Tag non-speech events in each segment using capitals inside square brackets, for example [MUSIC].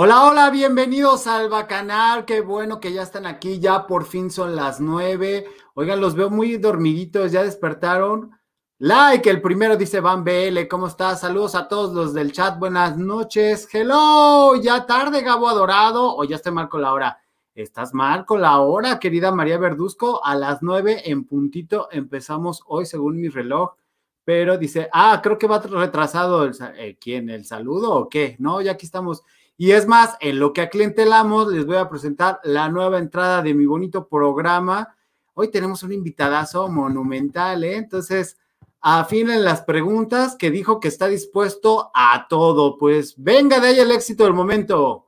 Hola, hola, bienvenidos al Bacanal. Qué bueno que ya están aquí. Ya por fin son las nueve. Oigan, los veo muy dormiditos. ¿Ya despertaron? Like, el primero dice Van BL. ¿Cómo estás? Saludos a todos los del chat. Buenas noches. Hello. Ya tarde, Gabo Adorado. O ya estoy mal con la hora. Estás mal con la hora, querida María Verduzco. A las nueve en puntito empezamos hoy, según mi reloj. Pero dice, ah, creo que va retrasado el, eh, ¿quién? ¿El saludo o qué? No, ya aquí estamos. Y es más, en lo que aclientelamos, les voy a presentar la nueva entrada de mi bonito programa. Hoy tenemos un invitadazo monumental, ¿eh? Entonces, afinen las preguntas que dijo que está dispuesto a todo. Pues venga de ahí el éxito del momento.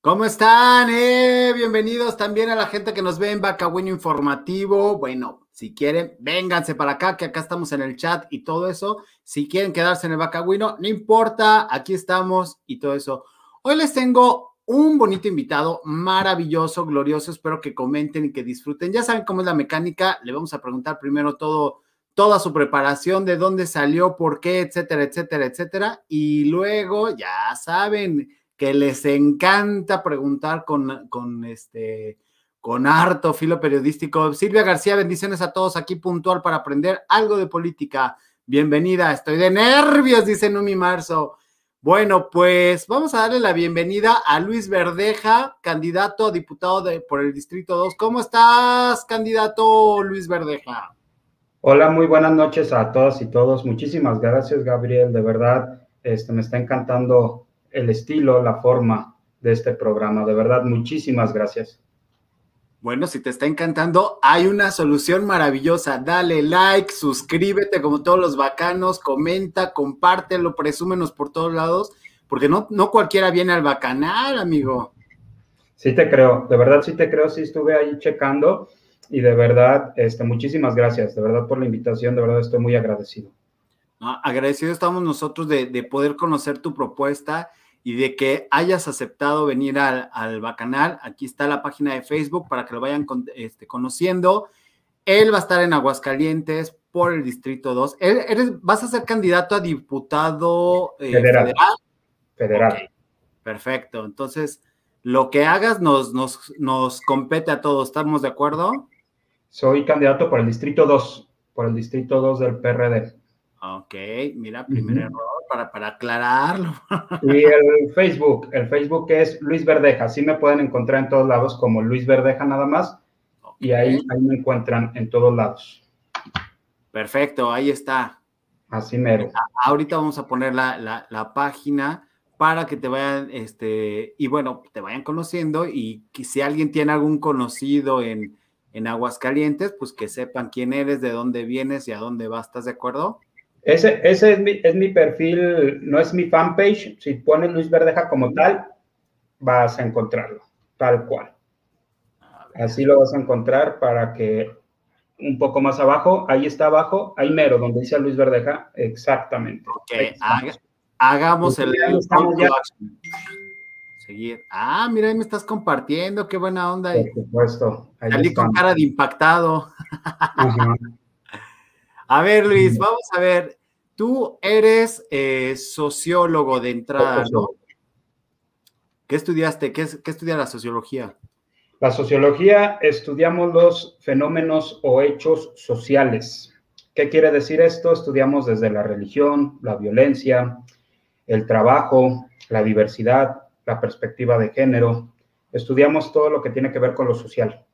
¿Cómo están? Eh? Bienvenidos también a la gente que nos ve en Bacagüino Informativo. Bueno, si quieren, vénganse para acá, que acá estamos en el chat y todo eso. Si quieren quedarse en el Bacagüino, no importa, aquí estamos y todo eso. Hoy les tengo un bonito invitado, maravilloso, glorioso. Espero que comenten y que disfruten. Ya saben cómo es la mecánica. Le vamos a preguntar primero todo, toda su preparación, de dónde salió, por qué, etcétera, etcétera, etcétera. Y luego, ya saben que les encanta preguntar con, con este con harto filo periodístico. Silvia García, bendiciones a todos aquí puntual para aprender algo de política. Bienvenida, estoy de nervios, dice Numi Marzo. Bueno, pues vamos a darle la bienvenida a Luis Verdeja, candidato a diputado de, por el Distrito 2. ¿Cómo estás, candidato Luis Verdeja? Hola, muy buenas noches a todas y todos. Muchísimas gracias, Gabriel. De verdad, este, me está encantando el estilo, la forma de este programa. De verdad, muchísimas gracias. Bueno, si te está encantando, hay una solución maravillosa. Dale like, suscríbete como todos los bacanos, comenta, compártelo, presúmenos por todos lados, porque no, no cualquiera viene al bacanal, amigo. Sí te creo, de verdad sí te creo, sí estuve ahí checando y de verdad, este, muchísimas gracias, de verdad por la invitación, de verdad estoy muy agradecido. Agradecido estamos nosotros de, de poder conocer tu propuesta y de que hayas aceptado venir al, al Bacanal. Aquí está la página de Facebook para que lo vayan este, conociendo. Él va a estar en Aguascalientes por el Distrito 2. Eres, ¿Vas a ser candidato a diputado eh, federal? Federal. Perfecto. Entonces, lo que hagas nos, nos, nos compete a todos. ¿Estamos de acuerdo? Soy candidato por el Distrito 2, por el Distrito 2 del PRD. Ok, mira, primer error para, para aclararlo. [LAUGHS] Y el Facebook, el Facebook es Luis Verdeja, así me pueden encontrar en todos lados como Luis Verdeja nada más, y ahí, ahí me encuentran en todos lados. Perfecto, ahí está. Así mero. Ahorita vamos a poner la, la, página para que te vayan, este, y bueno, te vayan conociendo y que si alguien tiene algún conocido en, en Aguascalientes, pues que sepan quién eres, de dónde vienes y a dónde vas, ¿estás de acuerdo? Ese, ese es, mi, es mi perfil, no es mi fanpage. Si pones Luis Verdeja como tal, vas a encontrarlo, tal cual. Así lo vas a encontrar para que un poco más abajo, ahí está abajo, ahí mero, donde dice Luis Verdeja, exactamente. Ok, hagamos el... Seguir. Ah, mira, ahí me estás compartiendo, qué buena onda. Por supuesto. Salí con cara de impactado. [LAUGHS] A ver, Luis, vamos a ver. Tú eres eh, sociólogo de entrada, ¿no? ¿Qué estudiaste? ¿Qué, ¿Qué estudia la sociología? La sociología estudiamos los fenómenos o hechos sociales. ¿Qué quiere decir esto? Estudiamos desde la religión, la violencia, el trabajo, la diversidad, la perspectiva de género. Estudiamos todo lo que tiene que ver con lo social.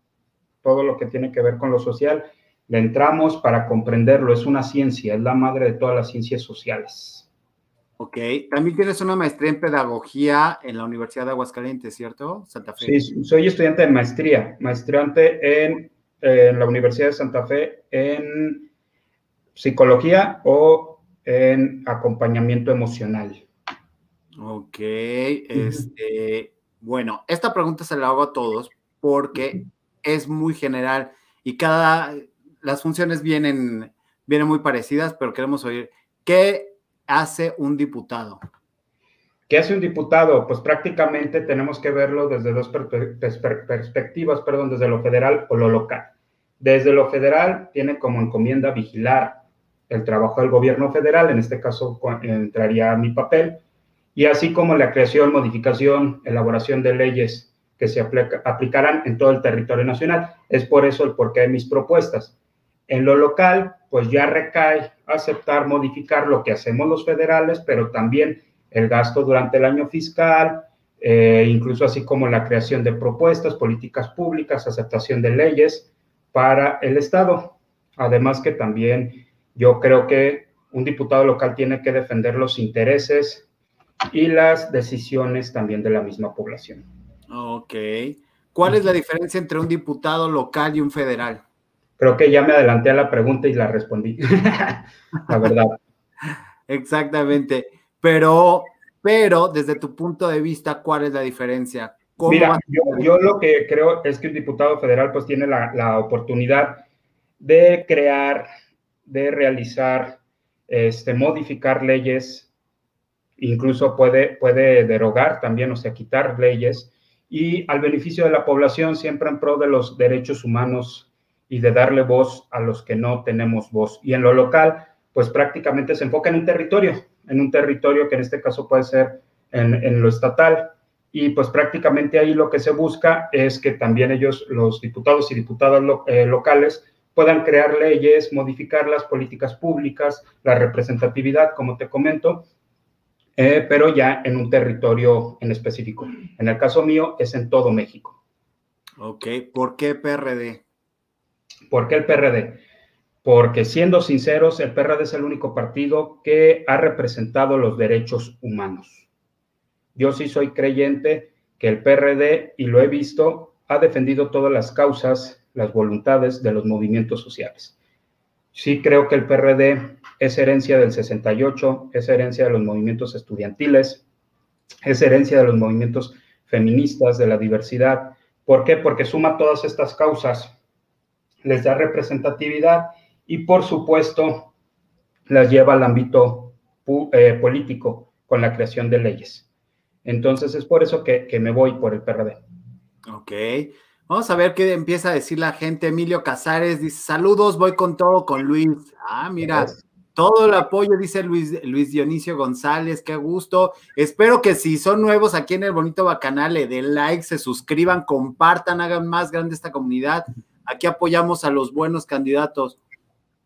Todo lo que tiene que ver con lo social le entramos para comprenderlo, es una ciencia, es la madre de todas las ciencias sociales. Ok, también tienes una maestría en pedagogía en la Universidad de Aguascalientes, ¿cierto? Santa Fe. Sí, soy estudiante de maestría, maestriante en, en la Universidad de Santa Fe en psicología o en acompañamiento emocional. Ok, este, bueno, esta pregunta se la hago a todos porque es muy general y cada, las funciones vienen, vienen muy parecidas, pero queremos oír, ¿qué hace un diputado? ¿Qué hace un diputado? Pues prácticamente tenemos que verlo desde dos perspectivas, perdón, desde lo federal o lo local. Desde lo federal tiene como encomienda vigilar el trabajo del gobierno federal, en este caso entraría mi papel, y así como la creación, modificación, elaboración de leyes que se aplicarán en todo el territorio nacional. Es por eso el porqué de mis propuestas. En lo local, pues ya recae aceptar, modificar lo que hacemos los federales, pero también el gasto durante el año fiscal, eh, incluso así como la creación de propuestas, políticas públicas, aceptación de leyes para el Estado. Además que también yo creo que un diputado local tiene que defender los intereses y las decisiones también de la misma población. Ok. ¿Cuál es la diferencia entre un diputado local y un federal? Creo que ya me adelanté a la pregunta y la respondí. [LAUGHS] la verdad. Exactamente. Pero, pero desde tu punto de vista, ¿cuál es la diferencia? Mira, yo, lo que creo es que un diputado federal pues tiene la, la oportunidad de crear, de realizar, este, modificar leyes incluso puede, puede derogar también, o sea, quitar leyes, y al beneficio de la población, siempre en pro de los derechos humanos y de darle voz a los que no tenemos voz. Y en lo local, pues prácticamente se enfoca en un territorio, en un territorio que en este caso puede ser en, lo estatal, y pues prácticamente ahí lo que se busca es que también ellos, los diputados y diputadas eh, locales, puedan crear leyes, modificar las políticas públicas, la representatividad, como te comento, eh, pero ya en un territorio en específico. En el caso mío es en todo México. Ok, ¿por qué PRD? ¿Por qué el PRD? Porque siendo sinceros, el PRD es el único partido que ha representado los derechos humanos. Yo sí soy creyente que el PRD, y lo he visto, ha defendido todas las causas, las voluntades de los movimientos sociales. Sí creo que el PRD es herencia del 68, es herencia de los movimientos estudiantiles, es herencia de los movimientos feministas, de la diversidad. ¿Por qué? Porque suma todas estas causas, les da representatividad y por supuesto las lleva al ámbito eh, político con la creación de leyes. Entonces es por eso que, que me voy por el PRD. Ok. Vamos a ver qué empieza a decir la gente. Emilio Casares dice: Saludos, voy con todo con Luis. Ah, mira, todo el apoyo, dice Luis, Luis Dionisio González, qué gusto. Espero que si son nuevos aquí en el bonito bacanal, le den like, se suscriban, compartan, hagan más grande esta comunidad. Aquí apoyamos a los buenos candidatos.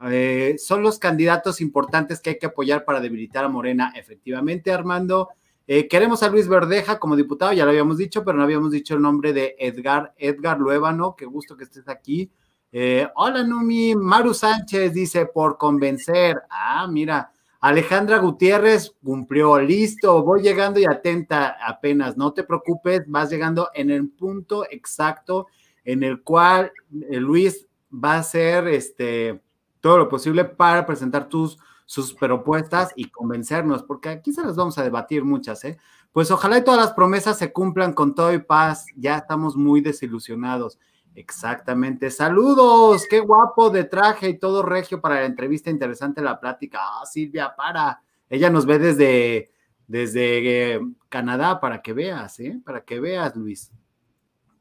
Eh, son los candidatos importantes que hay que apoyar para debilitar a Morena. Efectivamente, Armando. Eh, queremos a Luis Verdeja como diputado, ya lo habíamos dicho, pero no habíamos dicho el nombre de Edgar, Edgar Luébano. Qué gusto que estés aquí. Eh, hola Numi, Maru Sánchez dice por convencer. Ah, mira, Alejandra Gutiérrez cumplió, listo, voy llegando y atenta apenas, no te preocupes, vas llegando en el punto exacto en el cual eh, Luis va a hacer este, todo lo posible para presentar tus sus propuestas y convencernos, porque aquí se las vamos a debatir muchas, ¿eh? Pues ojalá y todas las promesas se cumplan con todo y paz, ya estamos muy desilusionados. Exactamente. Saludos, qué guapo de traje y todo regio para la entrevista interesante, la plática. Ah, Silvia, para. Ella nos ve desde, desde eh, Canadá para que veas, ¿eh? Para que veas, Luis.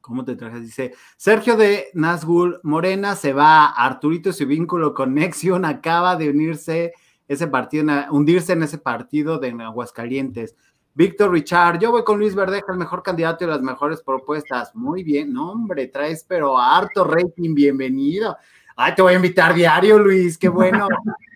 ¿Cómo te trajes? Dice Sergio de Nazgul Morena se va. Arturito, su vínculo conexión acaba de unirse ese partido, hundirse en ese partido de Aguascalientes. Víctor Richard, yo voy con Luis Verdeja, el mejor candidato y las mejores propuestas. Muy bien, hombre, traes pero harto rating, bienvenido. Ay, te voy a invitar diario, Luis, qué bueno. [LAUGHS]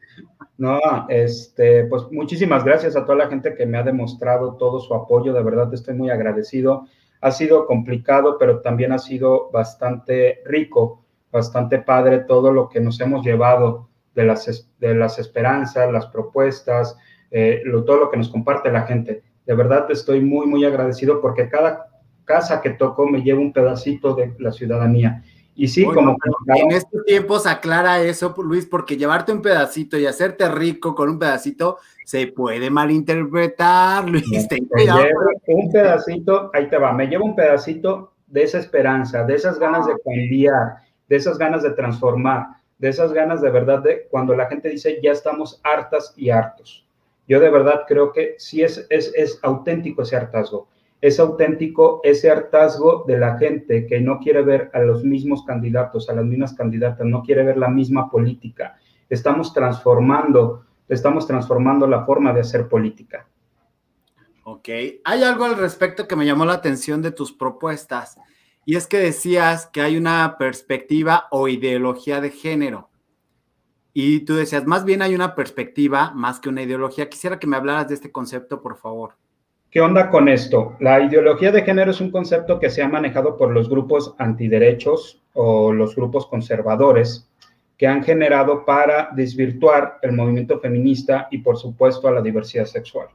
No, este, pues muchísimas gracias a toda la gente que me ha demostrado todo su apoyo, de verdad estoy muy agradecido. Ha sido complicado, pero también ha sido bastante rico, bastante padre todo lo que nos hemos llevado de las, de las esperanzas, las propuestas, eh, todo lo que nos comparte la gente. De verdad estoy muy, muy agradecido porque cada casa que toco me lleva un pedacito de la ciudadanía. Y sí, como... en estos tiempos aclara eso, Luis, porque llevarte un pedacito y hacerte rico con un pedacito se puede malinterpretar, Luis. un pedacito, ahí te va, me lleva un pedacito de esa esperanza, de esas ganas de cambiar, de esas ganas de transformar, de esas ganas de verdad de cuando la gente dice ya estamos hartas y hartos. Yo de verdad creo que sí es, es, es auténtico ese hartazgo. Es auténtico ese hartazgo de la gente que no quiere ver a los mismos candidatos, a las mismas candidatas, no quiere ver la misma política. Estamos transformando, estamos transformando la forma de hacer política. Ok, hay algo al respecto que me llamó la atención de tus propuestas, y es que decías que hay una perspectiva o ideología de género. Y tú decías, más bien hay una perspectiva más que una ideología. Quisiera que me hablaras de este concepto, por favor. ¿Qué onda con esto? La ideología de género es un concepto que se ha manejado por los grupos antiderechos o los grupos conservadores que han generado para desvirtuar el movimiento feminista y por supuesto a la diversidad sexual,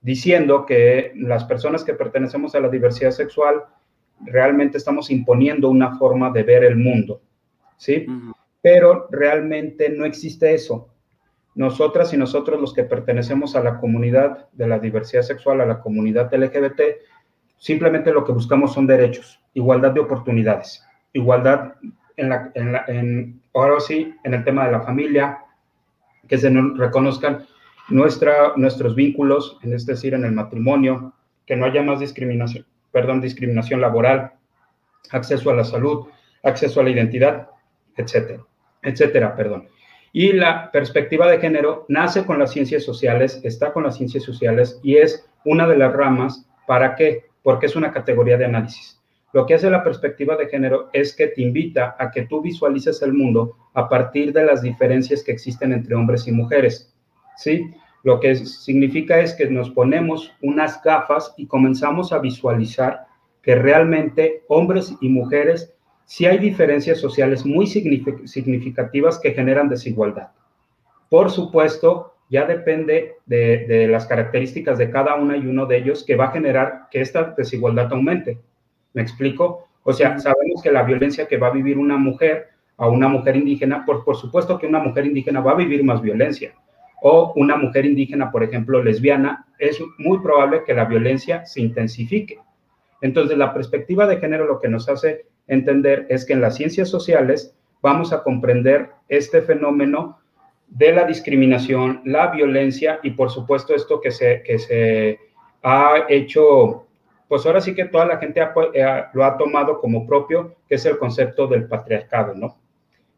diciendo que las personas que pertenecemos a la diversidad sexual realmente estamos imponiendo una forma de ver el mundo, ¿sí? Pero realmente no existe eso nosotras y nosotros los que pertenecemos a la comunidad de la diversidad sexual, a la comunidad LGBT, simplemente lo que buscamos son derechos, igualdad de oportunidades, igualdad en la, en la ahora sí, en el tema de la familia, que se reconozcan nuestra, nuestros vínculos, es decir, en el matrimonio, que no haya más discriminación, perdón, discriminación laboral, acceso a la salud, acceso a la identidad, etcétera, etcétera, perdón. Y la perspectiva de género nace con las ciencias sociales, está con las ciencias sociales y es una de las ramas. ¿Para qué? Porque es una categoría de análisis. Lo que hace la perspectiva de género es que te invita a que tú visualices el mundo a partir de las diferencias que existen entre hombres y mujeres. ¿Sí? Lo que significa es que nos ponemos unas gafas y comenzamos a visualizar que realmente hombres y mujeres sí hay diferencias sociales muy significativas que generan desigualdad. Por supuesto, ya depende de, las características de cada una y uno de ellos que va a generar que esta desigualdad aumente. ¿Me explico? O sea, sabemos que la violencia que va a vivir una mujer a una mujer indígena, por, por supuesto que una mujer indígena va a vivir más violencia. O una mujer indígena, por ejemplo, lesbiana, es muy probable que la violencia se intensifique. Entonces, la perspectiva de género lo que nos hace entender es que en las ciencias sociales vamos a comprender este fenómeno de la discriminación, la violencia y por supuesto esto que se, que se ha hecho, pues ahora sí que toda la gente eh, lo ha tomado como propio, que es el concepto del patriarcado, ¿no?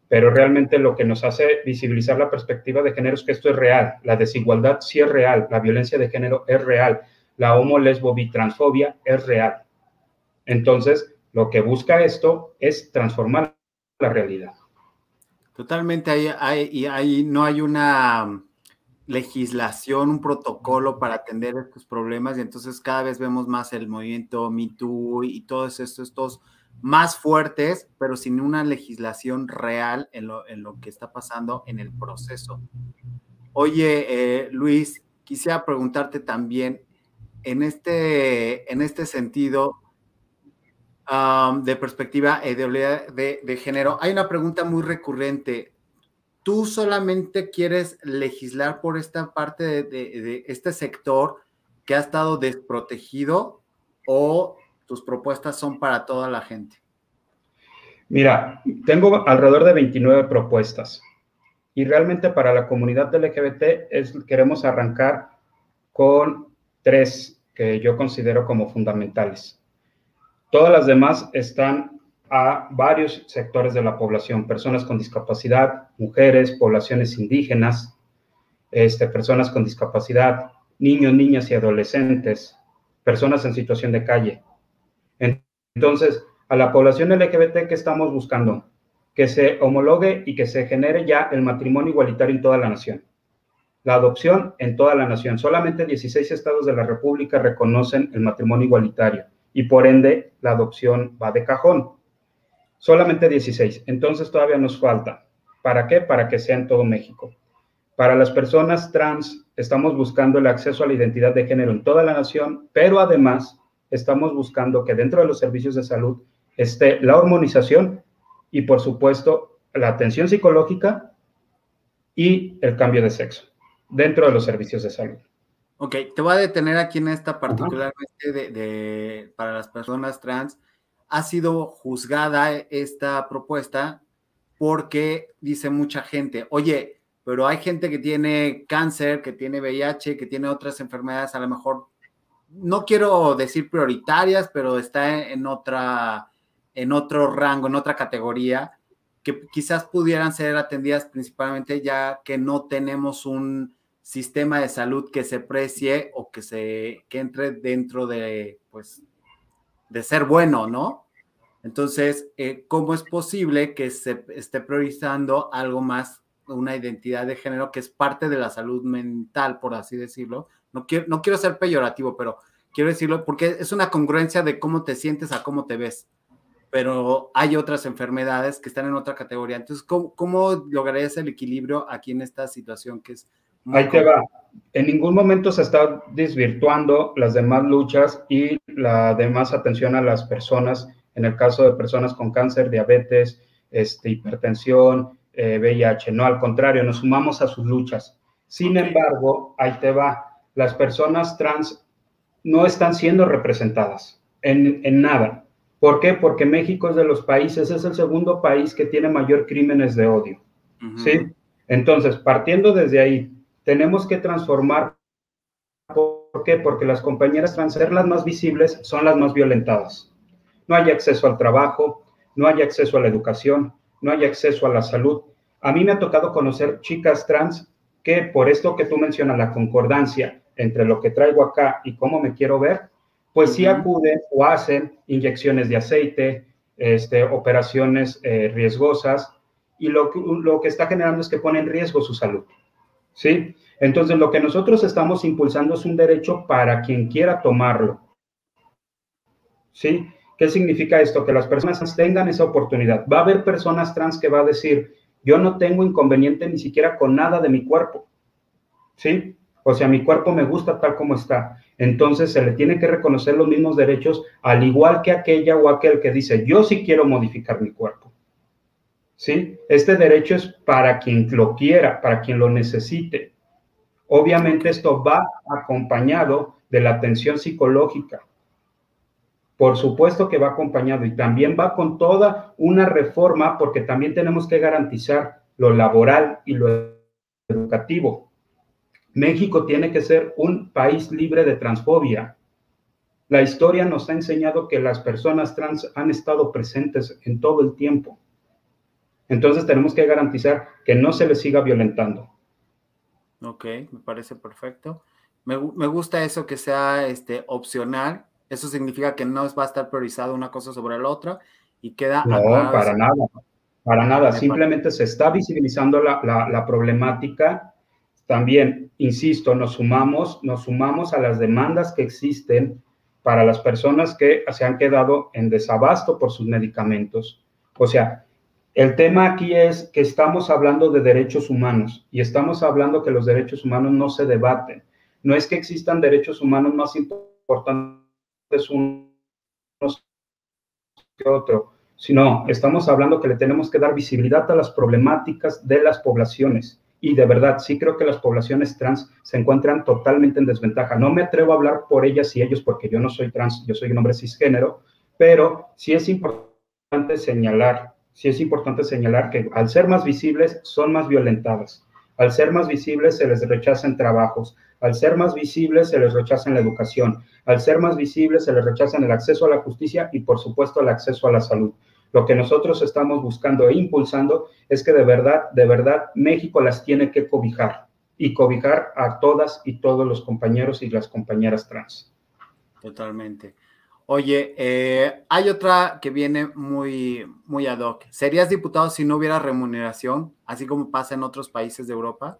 Pero realmente lo que nos hace visibilizar la perspectiva de género es que esto es real, la desigualdad sí es real, la violencia de género es real, la homo, lesbo, bitransfobia es real. Entonces, lo que busca esto es transformar la realidad. Totalmente, ahí, ahí, no hay una legislación, un protocolo para atender estos problemas y entonces cada vez vemos más el movimiento MeToo y todos estos, estos más fuertes, pero sin una legislación real en lo, en lo que está pasando en el proceso. Oye, eh, Luis, quisiera preguntarte también, en este, en este sentido, de perspectiva de, de, género, hay una pregunta muy recurrente. ¿Tú solamente quieres legislar por esta parte de, de este sector que ha estado desprotegido o tus propuestas son para toda la gente? Mira, tengo alrededor de 29 propuestas y realmente para la comunidad LGBT es, queremos arrancar con tres que yo considero como fundamentales. Todas las demás están a varios sectores de la población, personas con discapacidad, mujeres, poblaciones indígenas, este, personas con discapacidad, niños, niñas y adolescentes, personas en situación de calle. Entonces, a la población LGBT, ¿qué estamos buscando? Que se homologue y que se genere ya el matrimonio igualitario en toda la nación. La adopción en toda la nación. Solamente 16 estados de la República reconocen el matrimonio igualitario y por ende la adopción va de cajón. Solamente 16. Entonces todavía nos falta. ¿Para qué? Para que sea en todo México. Para las personas trans, estamos buscando el acceso a la identidad de género en toda la nación, pero además estamos buscando que dentro de los servicios de salud esté la hormonización y, por supuesto, la atención psicológica y el cambio de sexo dentro de los servicios de salud. Ok, te voy a detener aquí en esta particularmente de, para las personas trans. Ha sido juzgada esta propuesta porque dice mucha gente, oye, pero hay gente que tiene cáncer, que tiene VIH, que tiene otras enfermedades, a lo mejor, no quiero decir prioritarias, pero está en otra, en otro rango, en otra categoría, que quizás pudieran ser atendidas principalmente ya que no tenemos un sistema de salud que se precie o que se que entre dentro de pues de ser bueno, ¿no? Entonces, eh, ¿cómo es posible que se esté priorizando algo más una identidad de género que es parte de la salud mental, por así decirlo. No quiero, no quiero ser peyorativo, pero quiero decirlo porque es una congruencia de cómo te sientes a cómo te ves. Pero hay otras enfermedades que están en otra categoría. Entonces, ¿cómo, cómo lograrías el equilibrio aquí en esta situación que es... Ahí te va. En ningún momento se está desvirtuando las demás luchas y la demás atención a las personas, en el caso de personas con cáncer, diabetes, este, hipertensión, VIH, eh, no, al contrario, nos sumamos a sus luchas. Sin embargo, ahí te va, las personas trans no están siendo representadas en, nada. ¿Por qué? Porque México es de los países, es el segundo país que tiene mayor crímenes de odio. ¿Sí? Entonces, partiendo desde ahí, tenemos que transformar. ¿Por qué? Porque las compañeras trans, ser las más visibles, son las más violentadas. No hay acceso al trabajo, no hay acceso a la educación, no hay acceso a la salud. A mí me ha tocado conocer chicas trans que por esto que tú mencionas, la concordancia entre lo que traigo acá y cómo me quiero ver, pues sí acuden o hacen inyecciones de aceite, este, operaciones eh, riesgosas, y lo, lo que está generando es que pone en riesgo su salud. ¿Sí? Entonces, lo que nosotros estamos impulsando es un derecho para quien quiera tomarlo. ¿Sí? ¿Qué significa esto? Que las personas tengan esa oportunidad. Va a haber personas trans que va a decir, yo no tengo inconveniente ni siquiera con nada de mi cuerpo. ¿Sí? O sea, mi cuerpo me gusta tal como está. Entonces se le tiene que reconocer los mismos derechos, al igual que aquella o aquel que dice, yo sí quiero modificar mi cuerpo. ¿Sí? Este derecho es para quien lo quiera, para quien lo necesite. Obviamente esto va acompañado de la atención psicológica, por supuesto que va acompañado y también va con toda una reforma porque también tenemos que garantizar lo laboral y lo educativo. México tiene que ser un país libre de transfobia. La historia nos ha enseñado que las personas trans han estado presentes en todo el tiempo. Entonces tenemos que garantizar que no se les siga violentando. Ok, me parece perfecto. Me, me gusta eso que sea este, opcional eso significa que no va a estar priorizado una cosa sobre la otra y queda... No, para nada, para nada. Simplemente se está visibilizando la, la, problemática. También, insisto, nos sumamos, nos sumamos a las demandas que existen para las personas que se han quedado en desabasto por sus medicamentos. O sea, el tema aquí es que estamos hablando de derechos humanos y estamos hablando que los derechos humanos no se debaten. No es que existan derechos humanos más importantes es uno que otro, sino estamos hablando que le tenemos que dar visibilidad a las problemáticas de las poblaciones. Y de verdad, sí creo que las poblaciones trans se encuentran totalmente en desventaja. No me atrevo a hablar por ellas y ellos porque yo no soy trans, yo soy un hombre cisgénero, pero sí es importante señalar, sí es importante señalar que al ser más visibles son más violentadas. Al ser más visibles se les rechazan trabajos, al ser más visibles se les rechaza la educación, al ser más visibles se les rechaza el acceso a la justicia y por supuesto el acceso a la salud. Lo que nosotros estamos buscando e impulsando es que de verdad, de verdad, México las tiene que cobijar y cobijar a todas y todos los compañeros y las compañeras trans. Totalmente. Oye, eh, hay otra que viene muy, muy ad hoc. ¿Serías diputado si no hubiera remuneración, así como pasa en otros países de Europa?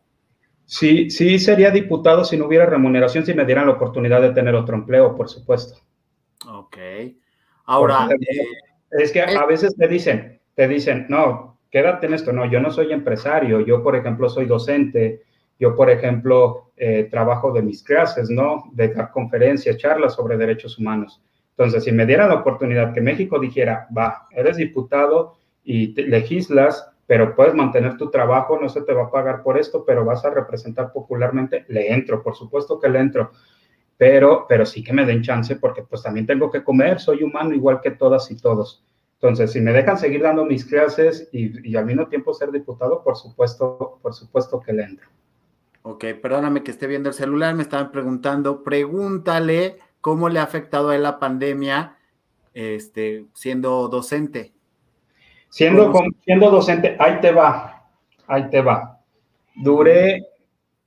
Sí, sí sería diputado si no hubiera remuneración, si me dieran la oportunidad de tener otro empleo, por supuesto. Ok. Ahora, eh, Es que a veces te dicen, te dicen, no, quédate en esto. No, yo no soy empresario. Yo, por ejemplo, soy docente. Yo, por ejemplo, eh, trabajo de mis clases, ¿no? De dar conferencias, charlas sobre derechos humanos. Entonces, si me diera la oportunidad que México dijera, va, eres diputado y legislas, pero puedes mantener tu trabajo, no se te va a pagar por esto, pero vas a representar popularmente, le entro, por supuesto que le entro, pero, pero sí que me den chance porque pues también tengo que comer, soy humano igual que todas y todos. Entonces, si me dejan seguir dando mis clases y, y al mismo tiempo ser diputado, por supuesto, por supuesto que le entro. Ok, perdóname que esté viendo el celular, me estaban preguntando, pregúntale cómo le ha afectado a él la pandemia este, siendo docente. Siendo, siendo docente, ahí te va, ahí te va. Duré,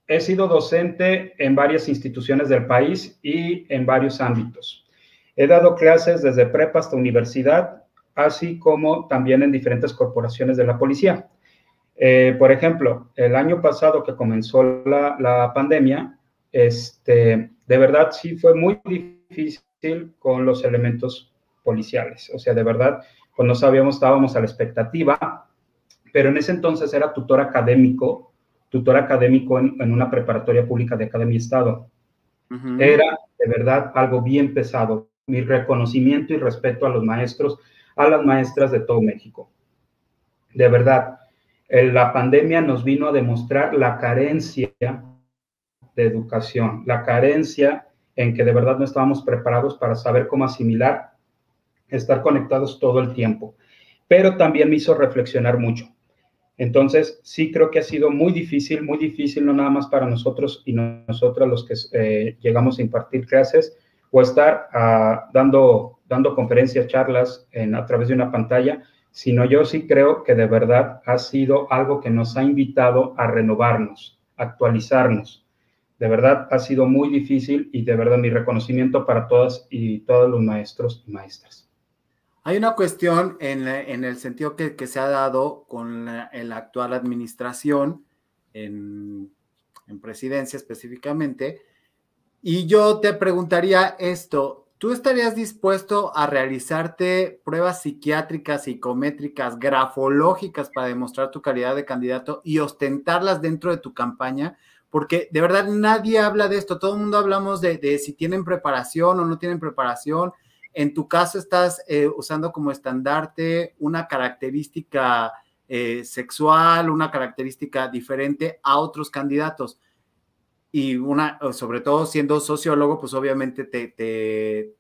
he sido docente en varias instituciones del país y en varios ámbitos. He dado clases desde prepa hasta universidad, así como también en diferentes corporaciones de la policía. Eh, por ejemplo, el año pasado que comenzó la, la pandemia, este, de verdad sí fue muy difícil con los elementos policiales. O sea, de verdad, pues no sabíamos, estábamos a la expectativa, pero en ese entonces era tutor académico, tutor académico en, una preparatoria pública de Academia Estado. Era de verdad algo bien pesado. Mi reconocimiento y respeto a los maestros, a las maestras de todo México. De verdad, la pandemia nos vino a demostrar la carencia de educación, la carencia en que de verdad no estábamos preparados para saber cómo asimilar estar conectados todo el tiempo, pero también me hizo reflexionar mucho. Entonces, sí creo que ha sido muy difícil, muy difícil, no nada más para nosotros y nosotras los que eh, llegamos a impartir clases o estar uh, dando, dando conferencias, charlas en, a través de una pantalla, sino yo sí creo que de verdad ha sido algo que nos ha invitado a renovarnos, actualizarnos. De verdad ha sido muy difícil y de verdad mi reconocimiento para todas y todos los maestros y maestras. Hay una cuestión en, el sentido que, se ha dado con la, actual administración, en, presidencia específicamente, y yo te preguntaría esto, ¿tú estarías dispuesto a realizarte pruebas psiquiátricas, psicométricas, grafológicas para demostrar tu calidad de candidato y ostentarlas dentro de tu campaña? Porque de verdad nadie habla de esto, todo el mundo hablamos de, de si tienen preparación o no tienen preparación, en tu caso estás eh, usando como estandarte una característica eh, sexual, una característica diferente a otros candidatos. Y una, sobre todo siendo sociólogo, pues obviamente te, te,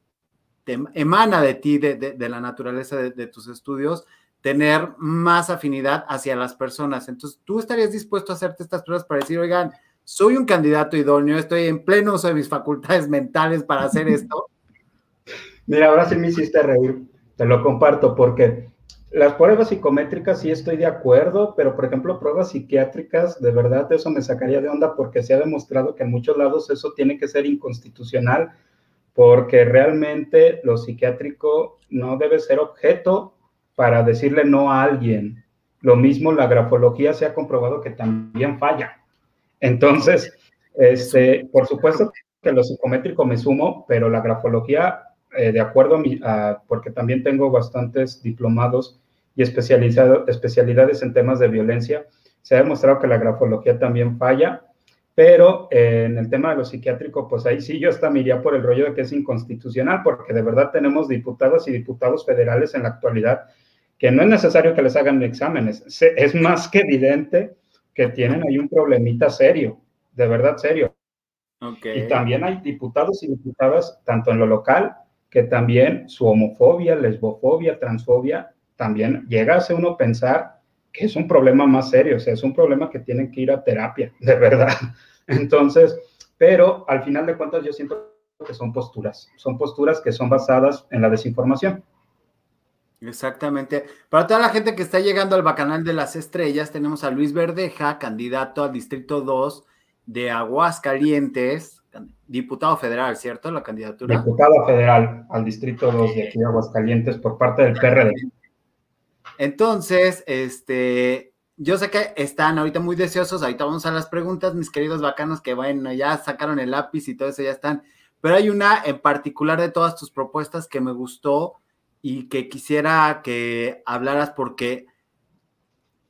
emana de ti, de, la naturaleza de, tus estudios, tener más afinidad hacia las personas. Entonces, ¿tú estarías dispuesto a hacerte estas pruebas para decir, oigan, soy un candidato idóneo, estoy en pleno uso de mis facultades mentales para hacer [LAUGHS] esto? Mira, ahora sí me hiciste reír, te lo comparto, porque las pruebas psicométricas sí estoy de acuerdo, pero por ejemplo, pruebas psiquiátricas, de verdad eso me sacaría de onda porque se ha demostrado que en muchos lados eso tiene que ser inconstitucional, porque realmente lo psiquiátrico no debe ser objeto para decirle no a alguien. Lo mismo la grafología se ha comprobado que también falla. Entonces, este, por supuesto que lo psicométrico me sumo, pero la grafología eh, de acuerdo a mi, porque también tengo bastantes diplomados y especialidades en temas de violencia, se ha demostrado que la grafología también falla, pero eh, en el tema de lo psiquiátrico, pues ahí sí yo hasta me iría por el rollo de que es inconstitucional, porque de verdad tenemos diputadas y diputados federales en la actualidad que no es necesario que les hagan exámenes, es más que evidente que tienen ahí un problemita serio, de verdad serio. Y también hay diputados y diputadas, tanto en lo local que también su homofobia, lesbofobia, transfobia, también llega a ser uno pensar que es un problema más serio, o sea, es un problema que tienen que ir a terapia, de verdad. [LAUGHS] Entonces, pero al final de cuentas yo siento que son posturas, son posturas que son basadas en la desinformación. Exactamente. Para toda la gente que está llegando al Bacanal de las Estrellas, tenemos a Luis Verdeja, candidato al Distrito 2 de Aguascalientes, diputado federal, ¿cierto? La candidatura. Diputado federal al Distrito 2 de aquí de Aguascalientes por parte del PRD. Entonces, este, yo sé que están ahorita muy deseosos, ahorita vamos a las preguntas, mis queridos bacanos, que bueno, ya sacaron el lápiz y todo eso, ya están, pero hay una en particular de todas tus propuestas que me gustó y que quisiera que hablaras porque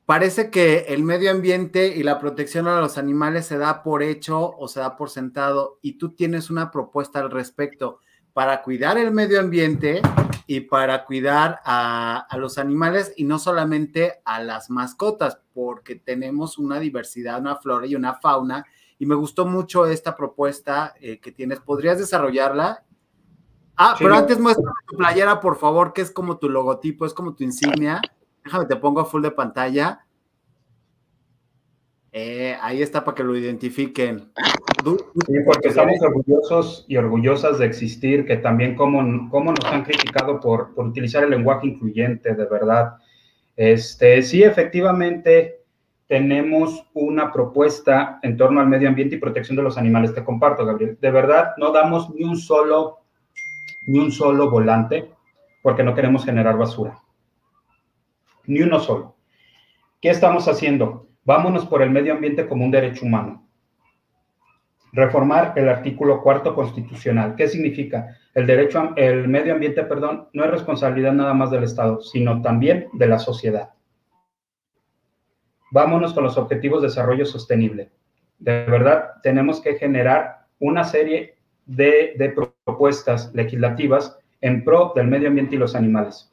parece que el medio ambiente y la protección a los animales se da por hecho o se da por sentado y tú tienes una propuesta al respecto para cuidar el medio ambiente y para cuidar a, los animales y no solamente a las mascotas, porque tenemos una diversidad, una flora y una fauna. Y me gustó mucho esta propuesta eh, que tienes. ¿Podrías desarrollarla? Ah, pero antes muestra tu playera, por favor, que es como tu logotipo, es como tu insignia. Déjame, te pongo a full de pantalla. Eh, ahí está para que lo identifiquen. Sí, porque estamos orgullosos y orgullosas de existir, que también como, nos han criticado por, utilizar el lenguaje incluyente, de verdad. Este, sí, efectivamente, tenemos una propuesta en torno al medio ambiente y protección de los animales. Te comparto, Gabriel. De verdad, no damos ni un solo, ni un solo volante porque no queremos generar basura. Ni uno solo. ¿Qué estamos haciendo? Vámonos por el medio ambiente como un derecho humano. Reformar el artículo cuarto constitucional. ¿Qué significa? El derecho, el medio ambiente, perdón, no es responsabilidad nada más del Estado, sino también de la sociedad. Vámonos con los objetivos de desarrollo sostenible. De verdad, tenemos que generar una serie de, de propuestas legislativas en pro del medio ambiente y los animales.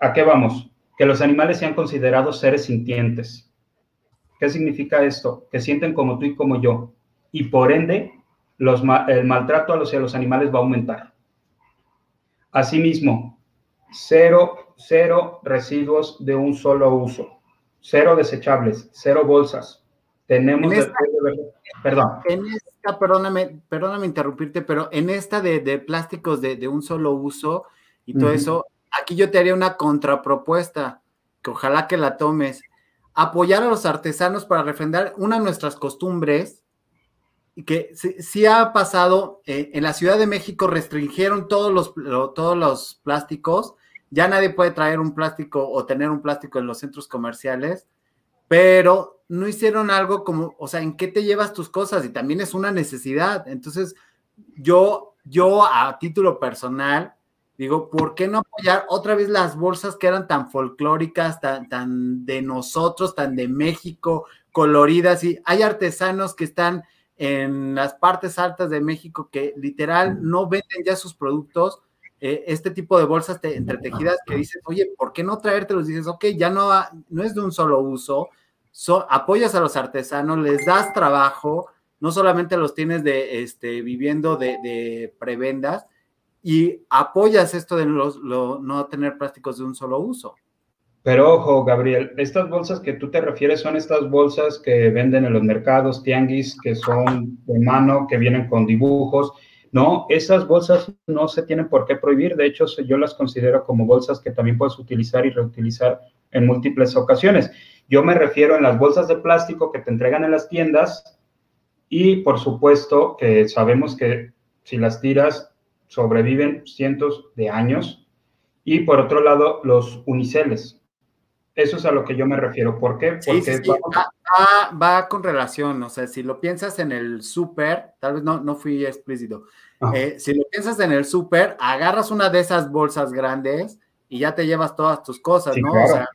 ¿A qué vamos? Que los animales sean considerados seres sintientes, ¿Qué significa esto? Que sienten como tú y como yo. Y por ende, los, el maltrato a los, a los animales va a aumentar. Asimismo, cero, cero residuos de un solo uso, cero desechables, cero bolsas. Tenemos... perdón. En esta, perdóname, perdóname interrumpirte, pero en esta de, de plásticos de, de, un solo uso y todo eso, aquí yo te haría una contrapropuesta, que ojalá que la tomes. Apoyar a los artesanos para refrendar una de nuestras costumbres, que sí, ha pasado, eh, en la Ciudad de México restringieron todos los, todos los plásticos, ya nadie puede traer un plástico o tener un plástico en los centros comerciales, pero no hicieron algo como, o sea, ¿en qué te llevas tus cosas? Y también es una necesidad. Entonces, yo, yo a título personal, Digo, ¿por qué no apoyar otra vez las bolsas que eran tan folclóricas, tan, tan de nosotros, tan de México, coloridas? Y hay artesanos que están en las partes altas de México que literal no venden ya sus productos, eh, este tipo de bolsas entretejidas que dices, oye, ¿por qué no traértelos? Dices, ok, ya no, no es de un solo uso, apoyas a los artesanos, les das trabajo, no solamente los tienes de, este, viviendo de, de prebendas, y apoyas esto de los, no tener plásticos de un solo uso. Pero ojo, Gabriel, estas bolsas que tú te refieres son estas bolsas que venden en los mercados, tianguis, que son de mano, que vienen con dibujos. No, esas bolsas no se tienen por qué prohibir. De hecho, yo las considero como bolsas que también puedes utilizar y reutilizar en múltiples ocasiones. Yo me refiero en las bolsas de plástico que te entregan en las tiendas y, por supuesto, que sabemos que si las tiras sobreviven cientos de años. Y por otro lado, los uniceles. Eso es a lo que yo me refiero. ¿Por qué? Porque Va, con relación. O sea, si lo piensas en el súper, tal vez no, no fui explícito. Eh, si lo piensas en el súper, agarras una de esas bolsas grandes y ya te llevas todas tus cosas, ¿no? O sea,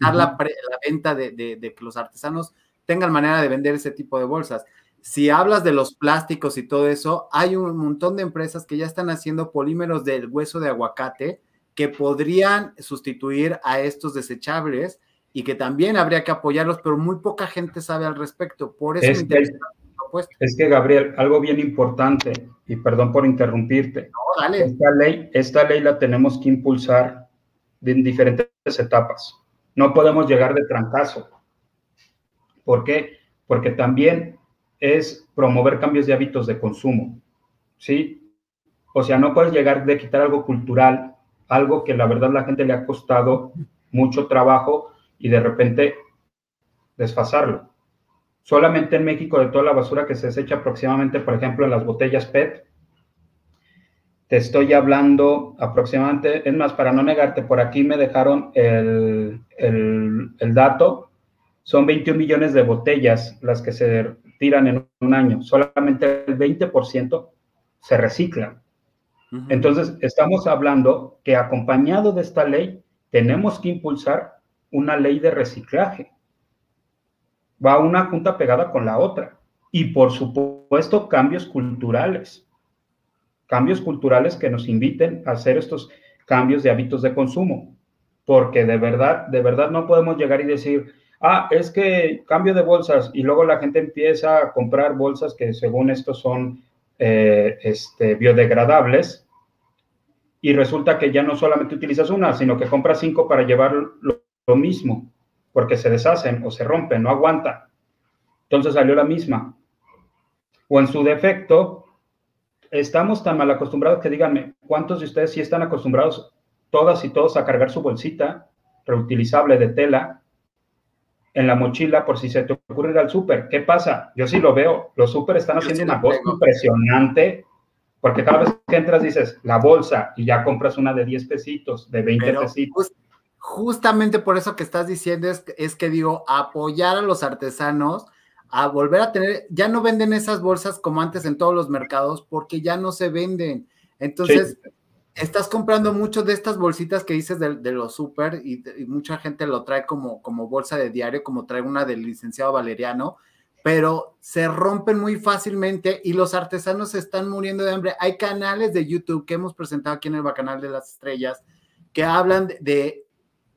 dar la, venta de, de que los artesanos tengan manera de vender ese tipo de bolsas si hablas de los plásticos y todo eso, hay un montón de empresas que ya están haciendo polímeros del hueso de aguacate que podrían sustituir a estos desechables y que también habría que apoyarlos, pero muy poca gente sabe al respecto. Por eso es, me que, es que, Gabriel, algo bien importante, y perdón por interrumpirte. Esta ley, esta ley la tenemos que impulsar en diferentes etapas. No podemos llegar de trancazo. ¿Por qué? Porque también es promover cambios de hábitos de consumo, ¿sí? O sea, no puedes llegar de quitar algo cultural, algo que la verdad la gente le ha costado mucho trabajo y de repente desfasarlo. Solamente en México, de toda la basura que se desecha aproximadamente, por ejemplo, en las botellas PET, te estoy hablando aproximadamente, es más, para no negarte, por aquí me dejaron el, el, dato, son 21 millones de botellas las que se tiran en un año, solamente el 20% se reciclan. Entonces, estamos hablando que acompañado de esta ley, tenemos que impulsar una ley de reciclaje. Va una junta pegada con la otra. Y por supuesto, cambios culturales. Cambios culturales que nos inviten a hacer estos cambios de hábitos de consumo. Porque de verdad, de verdad no podemos llegar y decir, ah, es que cambio de bolsas y luego la gente empieza a comprar bolsas que según esto son eh, este, biodegradables y resulta que ya no solamente utilizas una, sino que compras cinco para llevar lo, mismo, porque se deshacen o se rompen, no aguantan. Entonces salió la misma. O en su defecto, estamos tan mal acostumbrados que díganme, ¿cuántos de ustedes sí están acostumbrados, todas y todos, a cargar su bolsita reutilizable de tela en la mochila por si se te ocurre ir al súper. ¿Qué pasa? Yo sí lo veo. Los súper están haciendo una cosa impresionante porque cada vez que entras dices la bolsa y ya compras una de 10 pesitos, de 20 pesitos. justamente por eso que estás diciendo es, es que digo, apoyar a los artesanos a volver a tener, ya no venden esas bolsas como antes en todos los mercados porque ya no se venden. Entonces, estás comprando mucho de estas bolsitas que dices de, los súper y, mucha gente lo trae como, como bolsa de diario, como trae una del licenciado Valeriano, pero se rompen muy fácilmente y los artesanos están muriendo de hambre. Hay canales de YouTube que hemos presentado aquí en el Bacanal de las Estrellas que hablan de,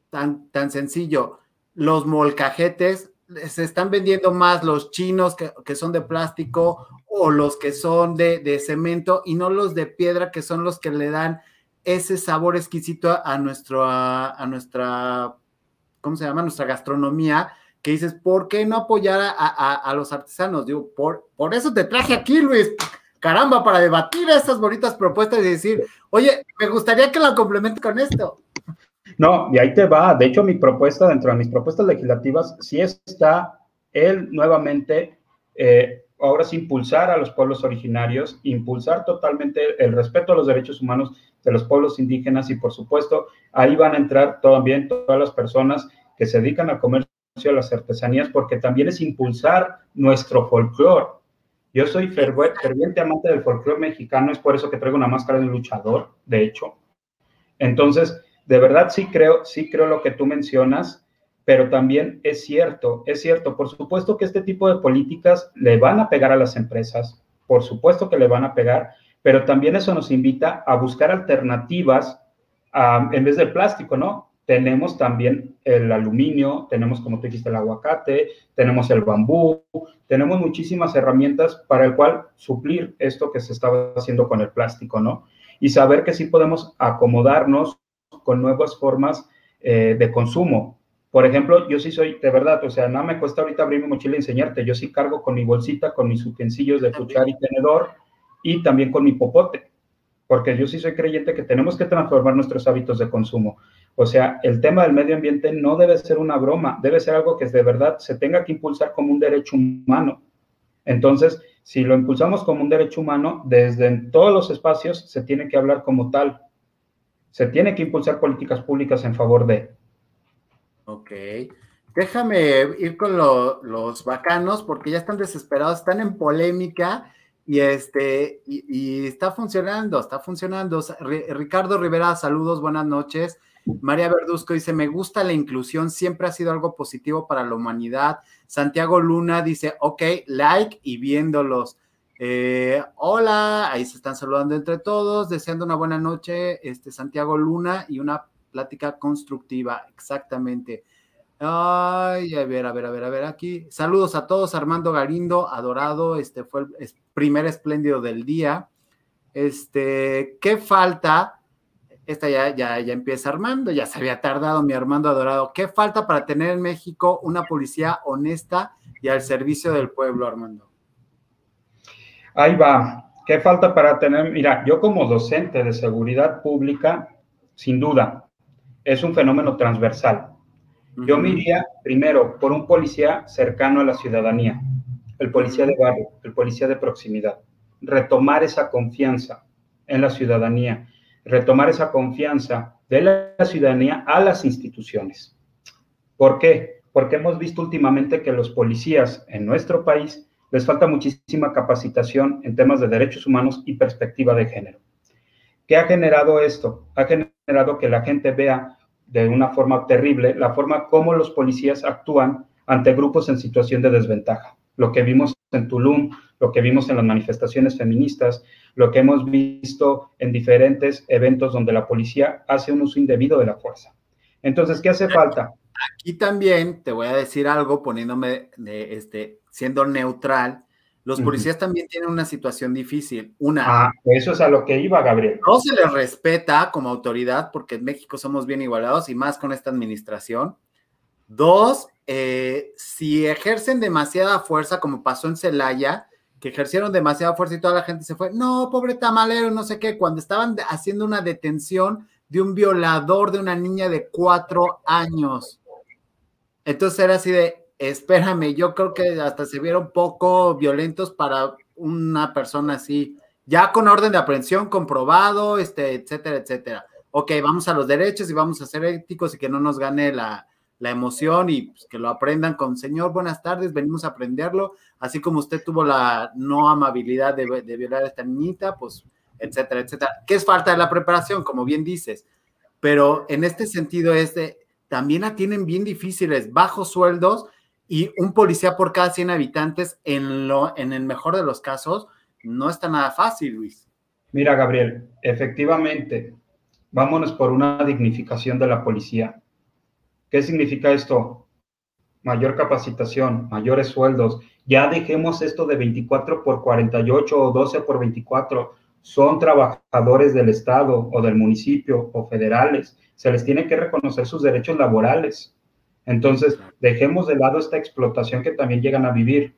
tan, tan sencillo, los molcajetes se están vendiendo más los chinos que, que son de plástico o los que son de, de, cemento y no los de piedra que son los que le dan ese sabor exquisito a, nuestro, a, nuestra, ¿cómo se llama? Nuestra gastronomía, que dices, ¿por qué no apoyar a, los artesanos? Digo, por, por eso te traje aquí, Luis. Caramba, para debatir estas bonitas propuestas y decir, oye, me gustaría que la complemente con esto. No, y ahí te va. De hecho, mi propuesta, dentro de mis propuestas legislativas, sí está él nuevamente eh, ahora es impulsar a los pueblos originarios, impulsar totalmente el respeto a los derechos humanos de los pueblos indígenas y por supuesto ahí van a entrar también todas las personas que se dedican al comercio a las artesanías porque también es impulsar nuestro folclore. Yo soy ferviente amante del folclore mexicano, es por eso que traigo una máscara de luchador, de hecho. Entonces, de verdad sí creo, sí creo lo que tú mencionas pero también es cierto, es cierto, por supuesto que este tipo de políticas le van a pegar a las empresas, por supuesto que le van a pegar, pero también eso nos invita a buscar alternativas en vez del plástico, ¿no? Tenemos también el aluminio, tenemos, como tú dijiste, el aguacate, tenemos el bambú, tenemos muchísimas herramientas para el cual suplir esto que se estaba haciendo con el plástico, ¿no? Y saber que sí podemos acomodarnos con nuevas formas eh, de consumo. Por ejemplo, yo sí soy, de verdad, o sea, no me cuesta ahorita abrir mi mochila y enseñarte. Yo sí cargo con mi bolsita, con mis utensilios de cuchara y tenedor y también con mi popote, porque yo sí soy creyente que tenemos que transformar nuestros hábitos de consumo. O sea, el tema del medio ambiente no debe ser una broma, debe ser algo que de verdad se tenga que impulsar como un derecho humano. Entonces, si lo impulsamos como un derecho humano, desde todos los espacios se tiene que hablar como tal. Se tiene que impulsar políticas públicas en favor de. Ok. Déjame ir con los bacanos porque ya están desesperados, están en polémica y este y, está funcionando, está funcionando. Ricardo Rivera, saludos, buenas noches. María Verduzco dice, me gusta la inclusión, siempre ha sido algo positivo para la humanidad. Santiago Luna dice, ok, like y viéndolos. Eh, hola, ahí se están saludando entre todos, deseando una buena noche, este Santiago Luna y una plática constructiva, exactamente. Ay, a ver, a ver, a ver, a ver, aquí. Saludos a todos, Armando Garindo, adorado, este fue el primer espléndido del día. Este, ¿qué falta? Esta ya, ya, ya empieza Armando, ya se había tardado mi Armando adorado. ¿Qué falta para tener en México una policía honesta y al servicio del pueblo, Armando? Ahí va. ¿Qué falta para tener? Mira, yo como docente de seguridad pública, sin duda, es un fenómeno transversal. Yo me iría primero por un policía cercano a la ciudadanía, el policía de barrio, el policía de proximidad. Retomar esa confianza en la ciudadanía, retomar esa confianza de la ciudadanía a las instituciones. ¿Por qué? Porque hemos visto últimamente que los policías en nuestro país les falta muchísima capacitación en temas de derechos humanos y perspectiva de género ¿Qué ha generado esto? Ha generado que la gente vea de una forma terrible la forma como los policías actúan ante grupos en situación de desventaja. Lo que vimos en Tulum, lo que vimos en las manifestaciones feministas, lo que hemos visto en diferentes eventos donde la policía hace un uso indebido de la fuerza. Entonces, ¿qué hace falta? Aquí también te voy a decir algo poniéndome de este siendo neutral. Los policías también tienen una situación difícil. Una. Ah, eso es a lo que iba, Gabriel. No se les respeta como autoridad porque en México somos bien igualados y más con esta administración. Dos, eh, si ejercen demasiada fuerza, como pasó en Celaya, que ejercieron demasiada fuerza y toda la gente se fue, no, pobre tamalero, no sé qué, cuando estaban haciendo una detención de un violador de una niña de cuatro años. Entonces era así de, espérame, yo creo que hasta se vieron poco violentos para una persona así, ya con orden de aprehensión comprobado, este, etcétera, etcétera. Ok, vamos a los derechos y vamos a ser éticos y que no nos gane la, emoción y pues, que lo aprendan con, señor, buenas tardes, venimos a aprenderlo, así como usted tuvo la no amabilidad de, de violar a esta niñita, pues, etcétera, etcétera. ¿Qué es falta de la preparación? Como bien dices, pero en este sentido es de, también la tienen bien difíciles, bajos sueldos y un policía por cada 100 habitantes en, lo, en el mejor de los casos no está nada fácil, Luis. Mira, Gabriel, efectivamente, vámonos por una dignificación de la policía. ¿Qué significa esto? Mayor capacitación, mayores sueldos. Ya dejemos esto de 24 por 48 o 12 por 24 son trabajadores del Estado o del municipio o federales, se les tiene que reconocer sus derechos laborales. Entonces, dejemos de lado esta explotación que también llegan a vivir,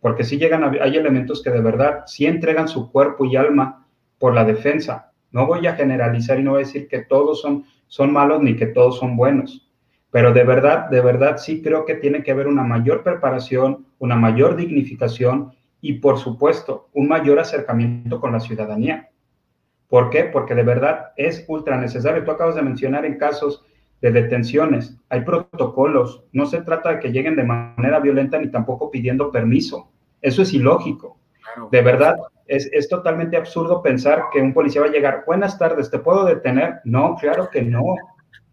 porque sí llegan a, hay elementos que de verdad sí entregan su cuerpo y alma por la defensa. No voy a generalizar y no voy a decir que todos son, son malos ni que todos son buenos, pero de verdad, de verdad sí creo que tiene que haber una mayor preparación, una mayor dignificación y por supuesto un mayor acercamiento con la ciudadanía. ¿Por qué? Porque de verdad es ultra necesario. Tú acabas de mencionar en casos de detenciones, hay protocolos, no se trata de que lleguen de manera violenta ni tampoco pidiendo permiso. Eso es ilógico. De verdad, es, es, totalmente absurdo pensar que un policía va a llegar, buenas tardes, ¿te puedo detener? No, claro que no.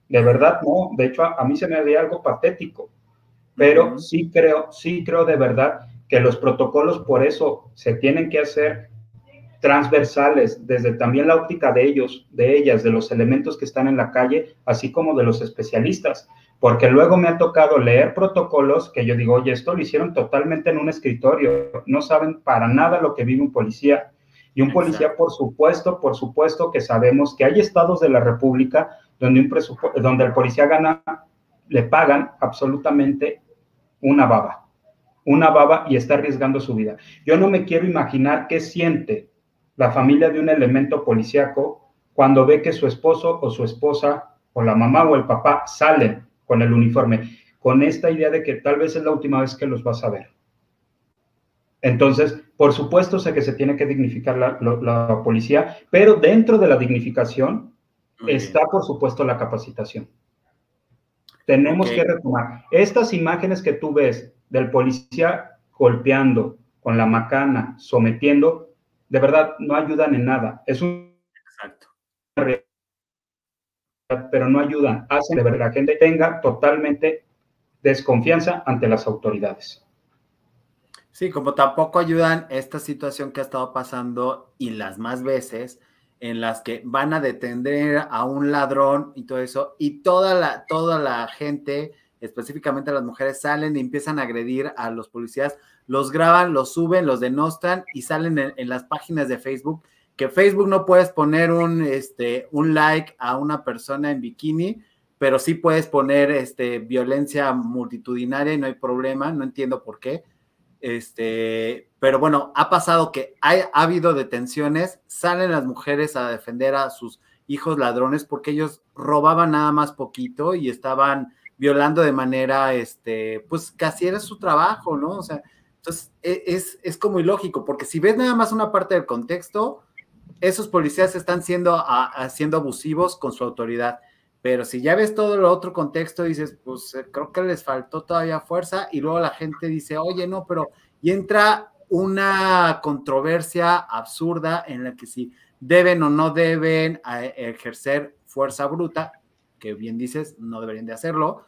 De verdad, no. De hecho, a, a mí se me haría algo patético. Pero sí creo, sí creo de verdad que los protocolos por eso se tienen que hacer transversales desde también la óptica de ellos, de ellas, de los elementos que están en la calle, así como de los especialistas, porque luego me ha tocado leer protocolos que yo digo, oye, esto lo hicieron totalmente en un escritorio, no saben para nada lo que vive un policía. Y un policía, por supuesto, por supuesto que sabemos que hay estados de la República donde, un donde el policía gana, le pagan absolutamente una baba una baba y está arriesgando su vida. Yo no me quiero imaginar qué siente la familia de un elemento policíaco cuando ve que su esposo o su esposa o la mamá o el papá salen con el uniforme, con esta idea de que tal vez es la última vez que los vas a ver. Entonces, por supuesto, sé que se tiene que dignificar la, policía, pero dentro de la dignificación está, por supuesto, la capacitación. Tenemos que retomar. Estas imágenes que tú ves del policía golpeando con la macana, sometiendo, de verdad no ayudan en nada. Es un... Exacto. Pero no ayudan. Hacen de verdad que la gente tenga totalmente desconfianza ante las autoridades. Sí, como tampoco ayudan esta situación que ha estado pasando y las más veces en las que van a detener a un ladrón y todo eso, y toda la, toda la gente específicamente las mujeres, salen y empiezan a agredir a los policías, los graban, los suben, los denostan y salen en, las páginas de Facebook, que Facebook no puedes poner un, este, un like a una persona en bikini, pero sí puedes poner este, violencia multitudinaria y no hay problema, no entiendo por qué. Este, pero bueno, ha pasado que ha habido detenciones, salen las mujeres a defender a sus hijos ladrones porque ellos robaban nada más poquito y estaban violando de manera, este, pues casi era su trabajo, ¿no? O sea, entonces e, es, es como ilógico, porque si ves nada más una parte del contexto, esos policías están siendo, haciendo abusivos con su autoridad. Pero si ya ves todo el otro contexto, dices, pues eh, creo que les faltó todavía fuerza y luego la gente dice, oye, no, pero y entra una controversia absurda en la que si deben o no deben eh, ejercer fuerza bruta, que bien dices, no deberían de hacerlo,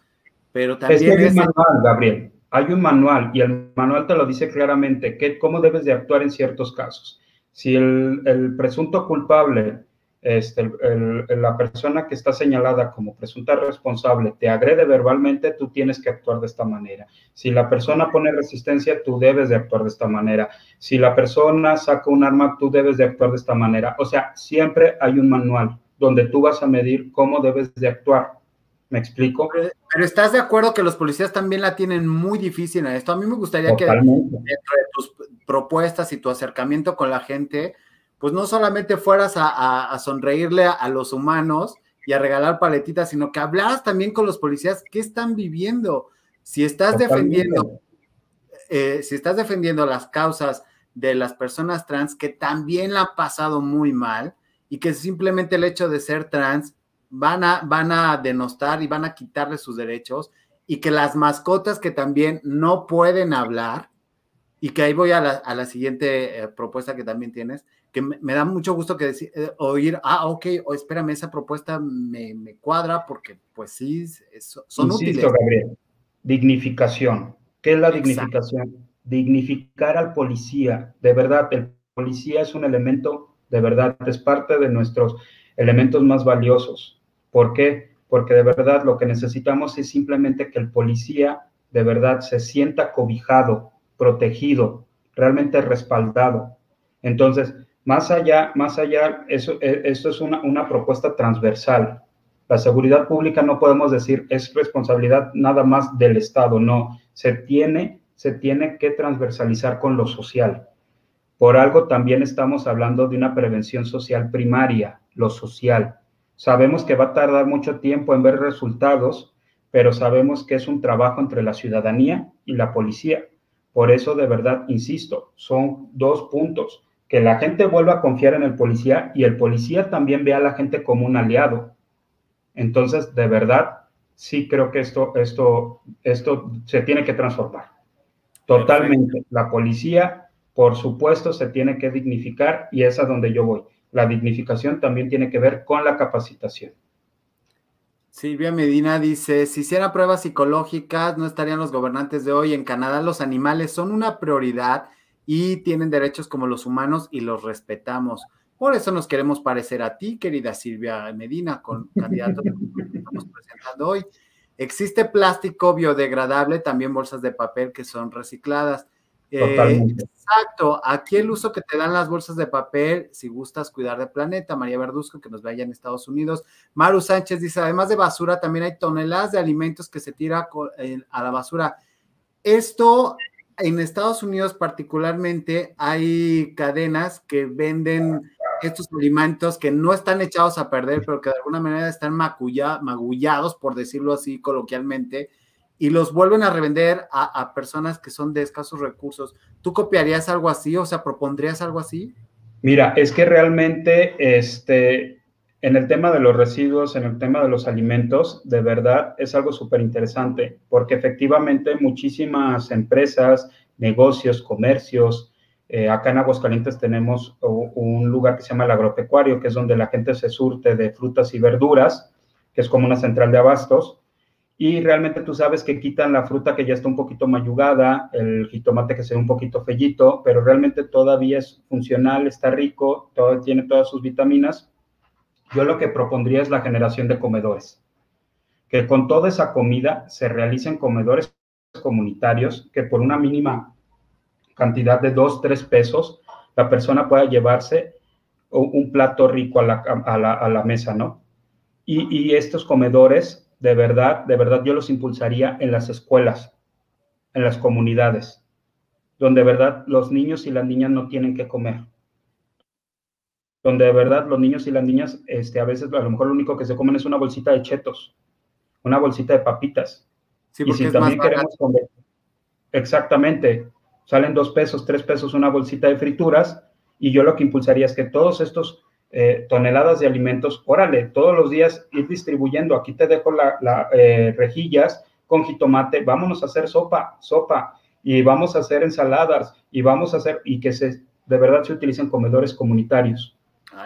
pero también... Es un manual, Gabriel, hay un manual y el manual te lo dice claramente, que, cómo debes de actuar en ciertos casos. Si el, presunto culpable este, la persona que está señalada como presunta responsable te agrede verbalmente, tú tienes que actuar de esta manera. Si la persona pone resistencia, tú debes de actuar de esta manera. Si la persona saca un arma, tú debes de actuar de esta manera. O sea, siempre hay un manual donde tú vas a medir cómo debes de actuar. ¿Me explico? Pero, estás de acuerdo que los policías también la tienen muy difícil en esto. A mí me gustaría que dentro de tus propuestas y tu acercamiento con la gente, pues no solamente fueras a, sonreírle a, los humanos y a regalar paletitas, sino que hablaras también con los policías qué están viviendo. Si estás defendiendo, eh, si estás defendiendo las causas de las personas trans que también la han pasado muy mal y que simplemente el hecho de ser trans van a, van a denostar y van a quitarle sus derechos y que las mascotas que también no pueden hablar y que ahí voy a la, siguiente eh, propuesta que también tienes, que me, da mucho gusto que decir, eh, oír, ah, ok, o espérame, esa propuesta me, cuadra porque pues sí, son útiles. Gabriel, dignificación. ¿Qué es la dignificación? Dignificar al policía. De verdad, el policía es un elemento, de verdad, es parte de nuestros elementos más valiosos. ¿Por qué? Porque de verdad lo que necesitamos es simplemente que el policía de verdad se sienta cobijado, protegido, realmente respaldado. Entonces, más allá, más allá, eso, e, es una, una propuesta transversal. La seguridad pública no podemos decir es responsabilidad nada más del Estado, no. Se tiene, se tiene que transversalizar con lo social. Por algo también estamos hablando de una prevención social primaria, lo social. Sabemos que va a tardar mucho tiempo en ver resultados, pero sabemos que es un trabajo entre la ciudadanía y la policía. Por eso, de verdad, insisto, son dos puntos que la gente vuelva a confiar en el policía y el policía también vea a la gente como un aliado. Entonces, de verdad, sí creo que esto, esto, esto se tiene que transformar. Totalmente. La policía, por supuesto, se tiene que dignificar y es a donde yo voy. La dignificación también tiene que ver con la capacitación. Silvia Medina dice, si hiciera pruebas psicológicas, no estarían los gobernantes de hoy. En Canadá los animales son una prioridad y tienen derechos como los humanos y los respetamos. Por eso nos queremos parecer a ti, querida Silvia Medina, con [LAUGHS] candidatos que estamos presentando hoy. Existe plástico biodegradable, también bolsas de papel que son recicladas. Eh, exacto, aquí el uso que te dan las bolsas de papel, si gustas cuidar del planeta, María Verduzco, que nos vaya en Estados Unidos. Maru Sánchez dice, además de basura, también hay toneladas de alimentos que se tira a la basura. Esto en Estados Unidos particularmente hay cadenas que venden estos alimentos que no están echados a perder, pero que de alguna manera están magullados, por decirlo así coloquialmente, y los vuelven a revender a, personas que son de escasos recursos. ¿Tú copiarías algo así? O sea, ¿propondrías algo así? Mira, es que realmente este, en el tema de los residuos, en el tema de los alimentos, de verdad es algo súper interesante, porque efectivamente muchísimas empresas, negocios, comercios, eh, acá en Aguascalientes tenemos un lugar que se llama el agropecuario, que es donde la gente se surte de frutas y verduras, que es como una central de abastos, y realmente tú sabes que quitan la fruta que ya está un poquito mayugada, el jitomate que se ve un poquito fellito, pero realmente todavía es funcional, está rico, todo, tiene todas sus vitaminas yo lo que propondría es la generación de comedores. Que con toda esa comida se realicen comedores comunitarios que por una mínima cantidad de dos, tres pesos, la persona pueda llevarse un plato rico a la, mesa, ¿no? Y, estos comedores, de verdad, de verdad, yo los impulsaría en las escuelas, en las comunidades, donde de verdad los niños y las niñas no tienen que comer donde de verdad los niños y las niñas, este, a veces a lo mejor lo único que se comen es una bolsita de chetos, una bolsita de papitas. y si también queremos comer, exactamente, salen dos pesos, tres pesos una bolsita de frituras, y yo lo que impulsaría es que todos estos eh, toneladas de alimentos, órale, todos los días ir distribuyendo, aquí te dejo las la, eh, rejillas con jitomate, vámonos a hacer sopa, sopa, y vamos a hacer ensaladas, y vamos a hacer, y que se, de verdad se utilicen comedores comunitarios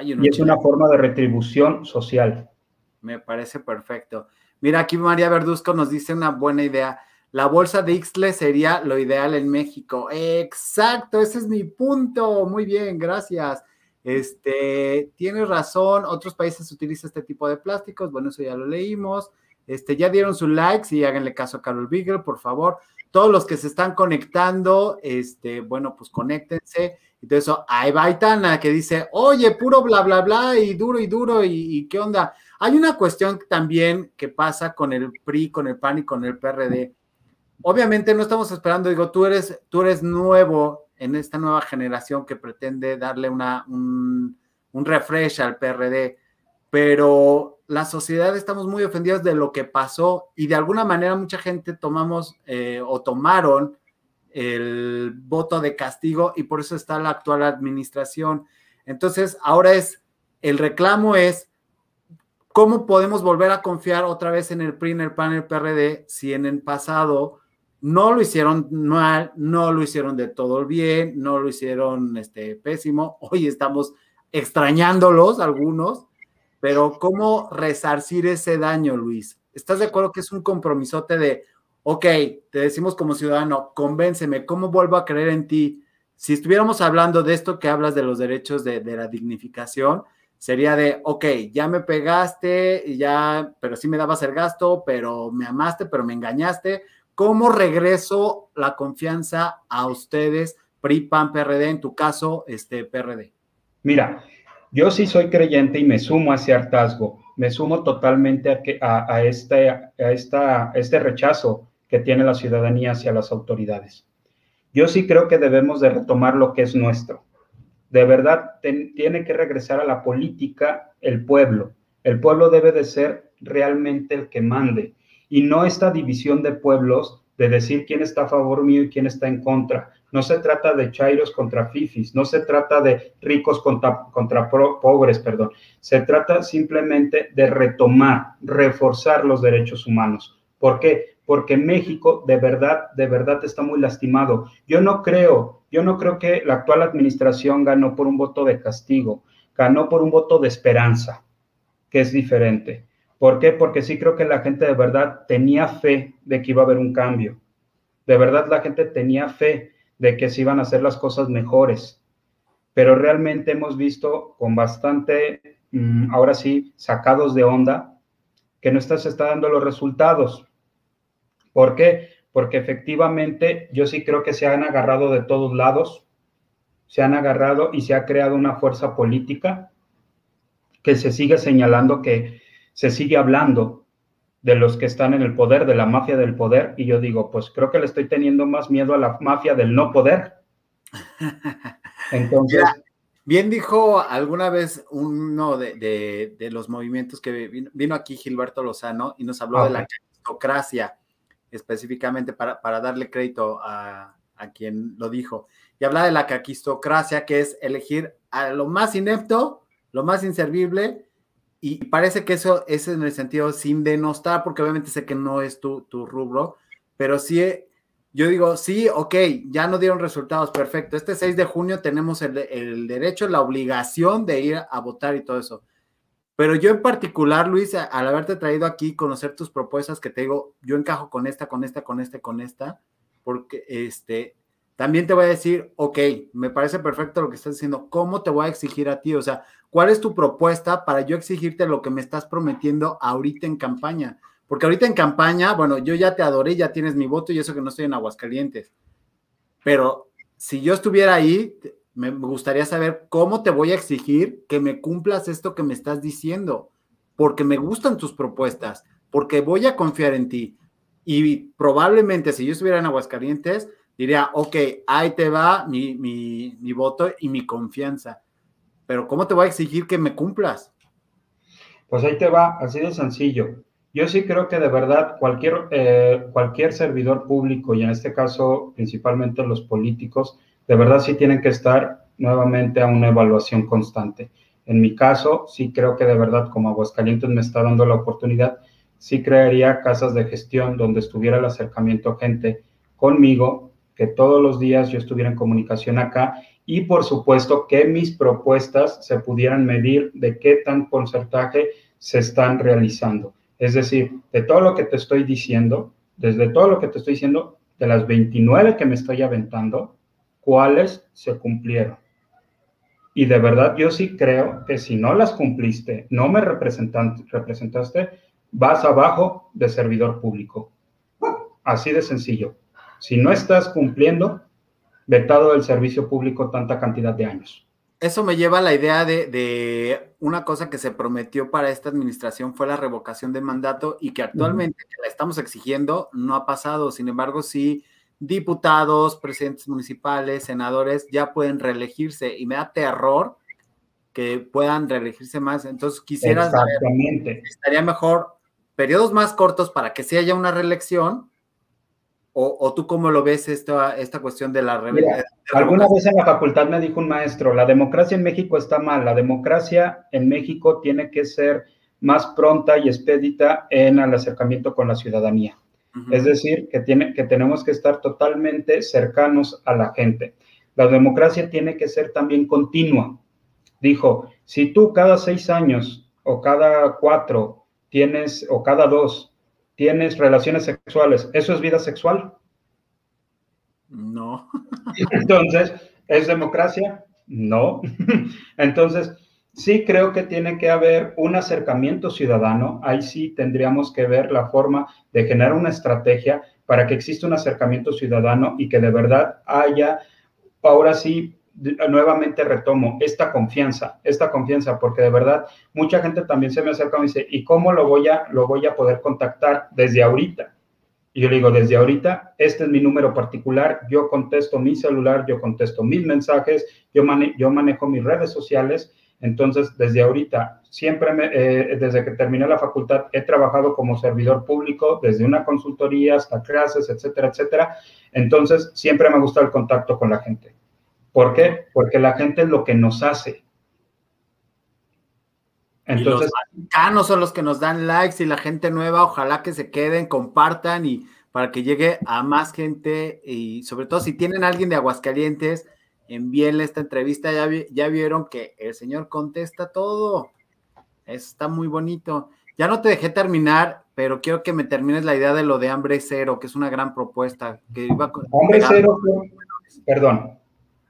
y es una forma de retribución social. Me parece perfecto. Mira, aquí María Verduzco nos dice una buena idea. La bolsa de Ixtle sería lo ideal en México. Exacto, ese es mi punto. Muy bien, gracias. Este, tienes razón, otros países utilizan este tipo de plásticos. Bueno, eso ya lo leímos. Este, ya dieron su like y háganle caso a Carol Beagle, por favor. Todos los que se están conectando, este, bueno, pues conéctense. Entonces, ahí va Aitana que dice, oye, puro bla, bla, bla, y duro y duro, y, y qué onda. Hay una cuestión también que pasa con el PRI, con el PAN y con el PRD. Obviamente no estamos esperando, digo, tú eres, tú eres nuevo en esta nueva generación que pretende darle una, un, un refresh al PRD, pero la sociedad estamos muy ofendidos de lo que pasó y de alguna manera mucha gente tomamos eh, o tomaron el voto de castigo y por eso está la actual administración. Entonces, ahora es, el reclamo es, ¿cómo podemos volver a confiar otra vez en el PRI, en el el PRD, si en el pasado no lo hicieron mal, no lo hicieron de todo bien, no lo hicieron este, pésimo. Hoy estamos extrañándolos algunos, pero ¿cómo resarcir ese daño, Luis? ¿Estás de acuerdo que es un compromisote de, ok, te decimos como ciudadano, convénceme, ¿cómo vuelvo a creer en ti? Si estuviéramos hablando de esto que hablas de los derechos de, la dignificación, sería de, ok, ya me pegaste, ya, pero sí me dabas el gasto, pero me amaste, pero me engañaste, ¿Cómo regreso la confianza a ustedes, PRI, PAN, PRD, en tu caso, este PRD? Mira, yo sí soy creyente y me sumo a ese hartazgo, me sumo totalmente a, a, este, a, esta, este rechazo que tiene la ciudadanía hacia las autoridades. Yo sí creo que debemos de retomar lo que es nuestro. De verdad, tiene que regresar a la política el pueblo. El pueblo debe de ser realmente el que mande y no esta división de pueblos de decir quién está a favor mío y quién está en contra. No se trata de chairos contra fifis, no se trata de ricos contra, contra pobres, perdón. Se trata simplemente de retomar, reforzar los derechos humanos. ¿Por qué? Porque México de verdad, de verdad está muy lastimado. Yo no creo, yo no creo que la actual administración ganó por un voto de castigo, ganó por un voto de esperanza, que es diferente. ¿Por qué? Porque sí creo que la gente de verdad tenía fe de que iba a haber un cambio. De verdad la gente tenía fe de que se iban a hacer las cosas mejores. Pero realmente hemos visto con bastante, mm, ahora sí, sacados de onda, que no está, se está dando los resultados. ¿Por qué? Porque efectivamente yo sí creo que se han agarrado de todos lados, se han agarrado y se ha creado una fuerza política que se sigue señalando que se sigue hablando de los que están en el poder, de la mafia del poder, y yo digo, pues creo que le estoy teniendo más miedo a la mafia del no poder. [LAUGHS] Entonces... bien dijo alguna vez uno de, los movimientos que vino, aquí Gilberto Lozano y nos habló de la aristocracia, específicamente para, para darle crédito a, a, quien lo dijo. Y habla de la caquistocracia, que es elegir a lo más inepto, lo más inservible, y parece que eso es en el sentido sin denostar, porque obviamente sé que no es tu, tu rubro, pero sí, yo digo, sí, ok, ya no dieron resultados, perfecto. Este 6 de junio tenemos el, el derecho, la obligación de ir a votar y todo eso. Pero yo en particular, Luis, al haberte traído aquí, conocer tus propuestas, que te digo, yo encajo con esta, con esta, con esta, con esta, porque este, también te voy a decir, ok, me parece perfecto lo que estás diciendo, ¿cómo te voy a exigir a ti? O sea, ¿cuál es tu propuesta para yo exigirte lo que me estás prometiendo ahorita en campaña? Porque ahorita en campaña, bueno, yo ya te adoré, ya tienes mi voto y eso que no estoy en Aguascalientes. Pero si yo estuviera ahí, me gustaría saber cómo te voy a exigir que me cumplas esto que me estás diciendo, porque me gustan tus propuestas, porque voy a confiar en ti. Y probablemente si yo estuviera en Aguascalientes, diría, ok, ahí te va mi, mi, voto y mi confianza. Pero ¿cómo te voy a exigir que me cumplas? Pues ahí te va, así de sencillo. Yo sí creo que de verdad cualquier, eh, cualquier servidor público, y en este caso principalmente los políticos, de verdad sí tienen que estar nuevamente a una evaluación constante. En mi caso, sí creo que de verdad, como Aguascalientes me está dando la oportunidad, sí crearía casas de gestión donde estuviera el acercamiento gente conmigo que todos los días yo estuviera en comunicación acá y por supuesto que mis propuestas se pudieran medir de qué tan porcentaje se están realizando. Es decir, de todo lo que te estoy diciendo, desde todo lo que te estoy diciendo, de las 29 que me estoy aventando, ¿cuáles se cumplieron? Y de verdad yo sí creo que si no las cumpliste, no me representaste, vas abajo de servidor público. Así de sencillo. Si no estás cumpliendo, vetado del servicio público tanta cantidad de años. Eso me lleva a la idea de, una cosa que se prometió para esta administración fue la revocación de mandato y que actualmente la estamos exigiendo no ha pasado. Sin embargo, sí, diputados, presidentes municipales, senadores ya pueden reelegirse y me da terror que puedan reelegirse más. Entonces quisiera Exactamente. estaría mejor periodos más cortos para que sí haya una reelección o, tú cómo lo ves esta, esta cuestión de la rebelión? Alguna vez en la facultad me dijo un maestro, la democracia en México está mal, la democracia en México tiene que ser más pronta y expedita en el acercamiento con la ciudadanía. Es decir, que, tiene, que tenemos que estar totalmente cercanos a la gente. La democracia tiene que ser también continua. Dijo, si tú cada seis años o cada cuatro tienes, o cada dos, tienes relaciones sexuales, ¿eso es vida sexual? No. [LAUGHS] Entonces, ¿es democracia? No. [LAUGHS] Entonces, sí creo que tiene que haber un acercamiento ciudadano. Ahí sí tendríamos que ver la forma de generar una estrategia para que exista un acercamiento ciudadano y que de verdad haya, ahora sí, nuevamente retomo esta confianza, esta confianza, porque de verdad mucha gente también se me acerca y me dice, ¿y cómo lo voy a, lo voy a poder contactar desde ahorita? Y yo le digo, desde ahorita, este es mi número particular, yo contesto mi celular, yo contesto mis mensajes, yo, yo manejo mis redes sociales, entonces desde ahorita, siempre, eh, desde que terminé la facultad, he trabajado como servidor público, desde una consultoría hasta clases, etcétera, etcétera. Entonces, siempre me ha gustado el contacto con la gente. ¿Por qué? Porque la gente es lo que nos hace. Entonces, y los son los que nos dan likes y la gente nueva, ojalá que se queden, compartan y para que llegue a más gente y sobre todo si tienen a alguien de Aguascalientes, envíenle esta entrevista, ya, ya vieron que el señor contesta todo. está muy bonito. Ya no te dejé terminar, pero quiero que me termines la idea de lo de hambre cero, que es una gran propuesta. Que iba hambre cero, perdón,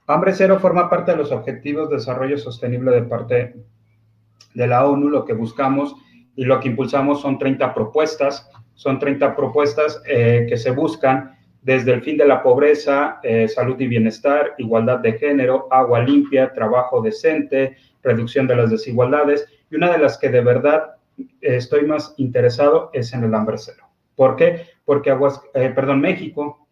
Hambre cero forma parte de los Objetivos de Desarrollo Sostenible de parte de la ONU. Lo que buscamos y lo que impulsamos son 30 propuestas. Son 30 propuestas eh, que se buscan desde el fin de la pobreza, eh, salud y bienestar, igualdad de género, agua limpia, trabajo decente, reducción de las desigualdades. Y una de las que de verdad eh, estoy más interesado es en el hambre cero. ¿Por qué? Porque Aguas, perdón, México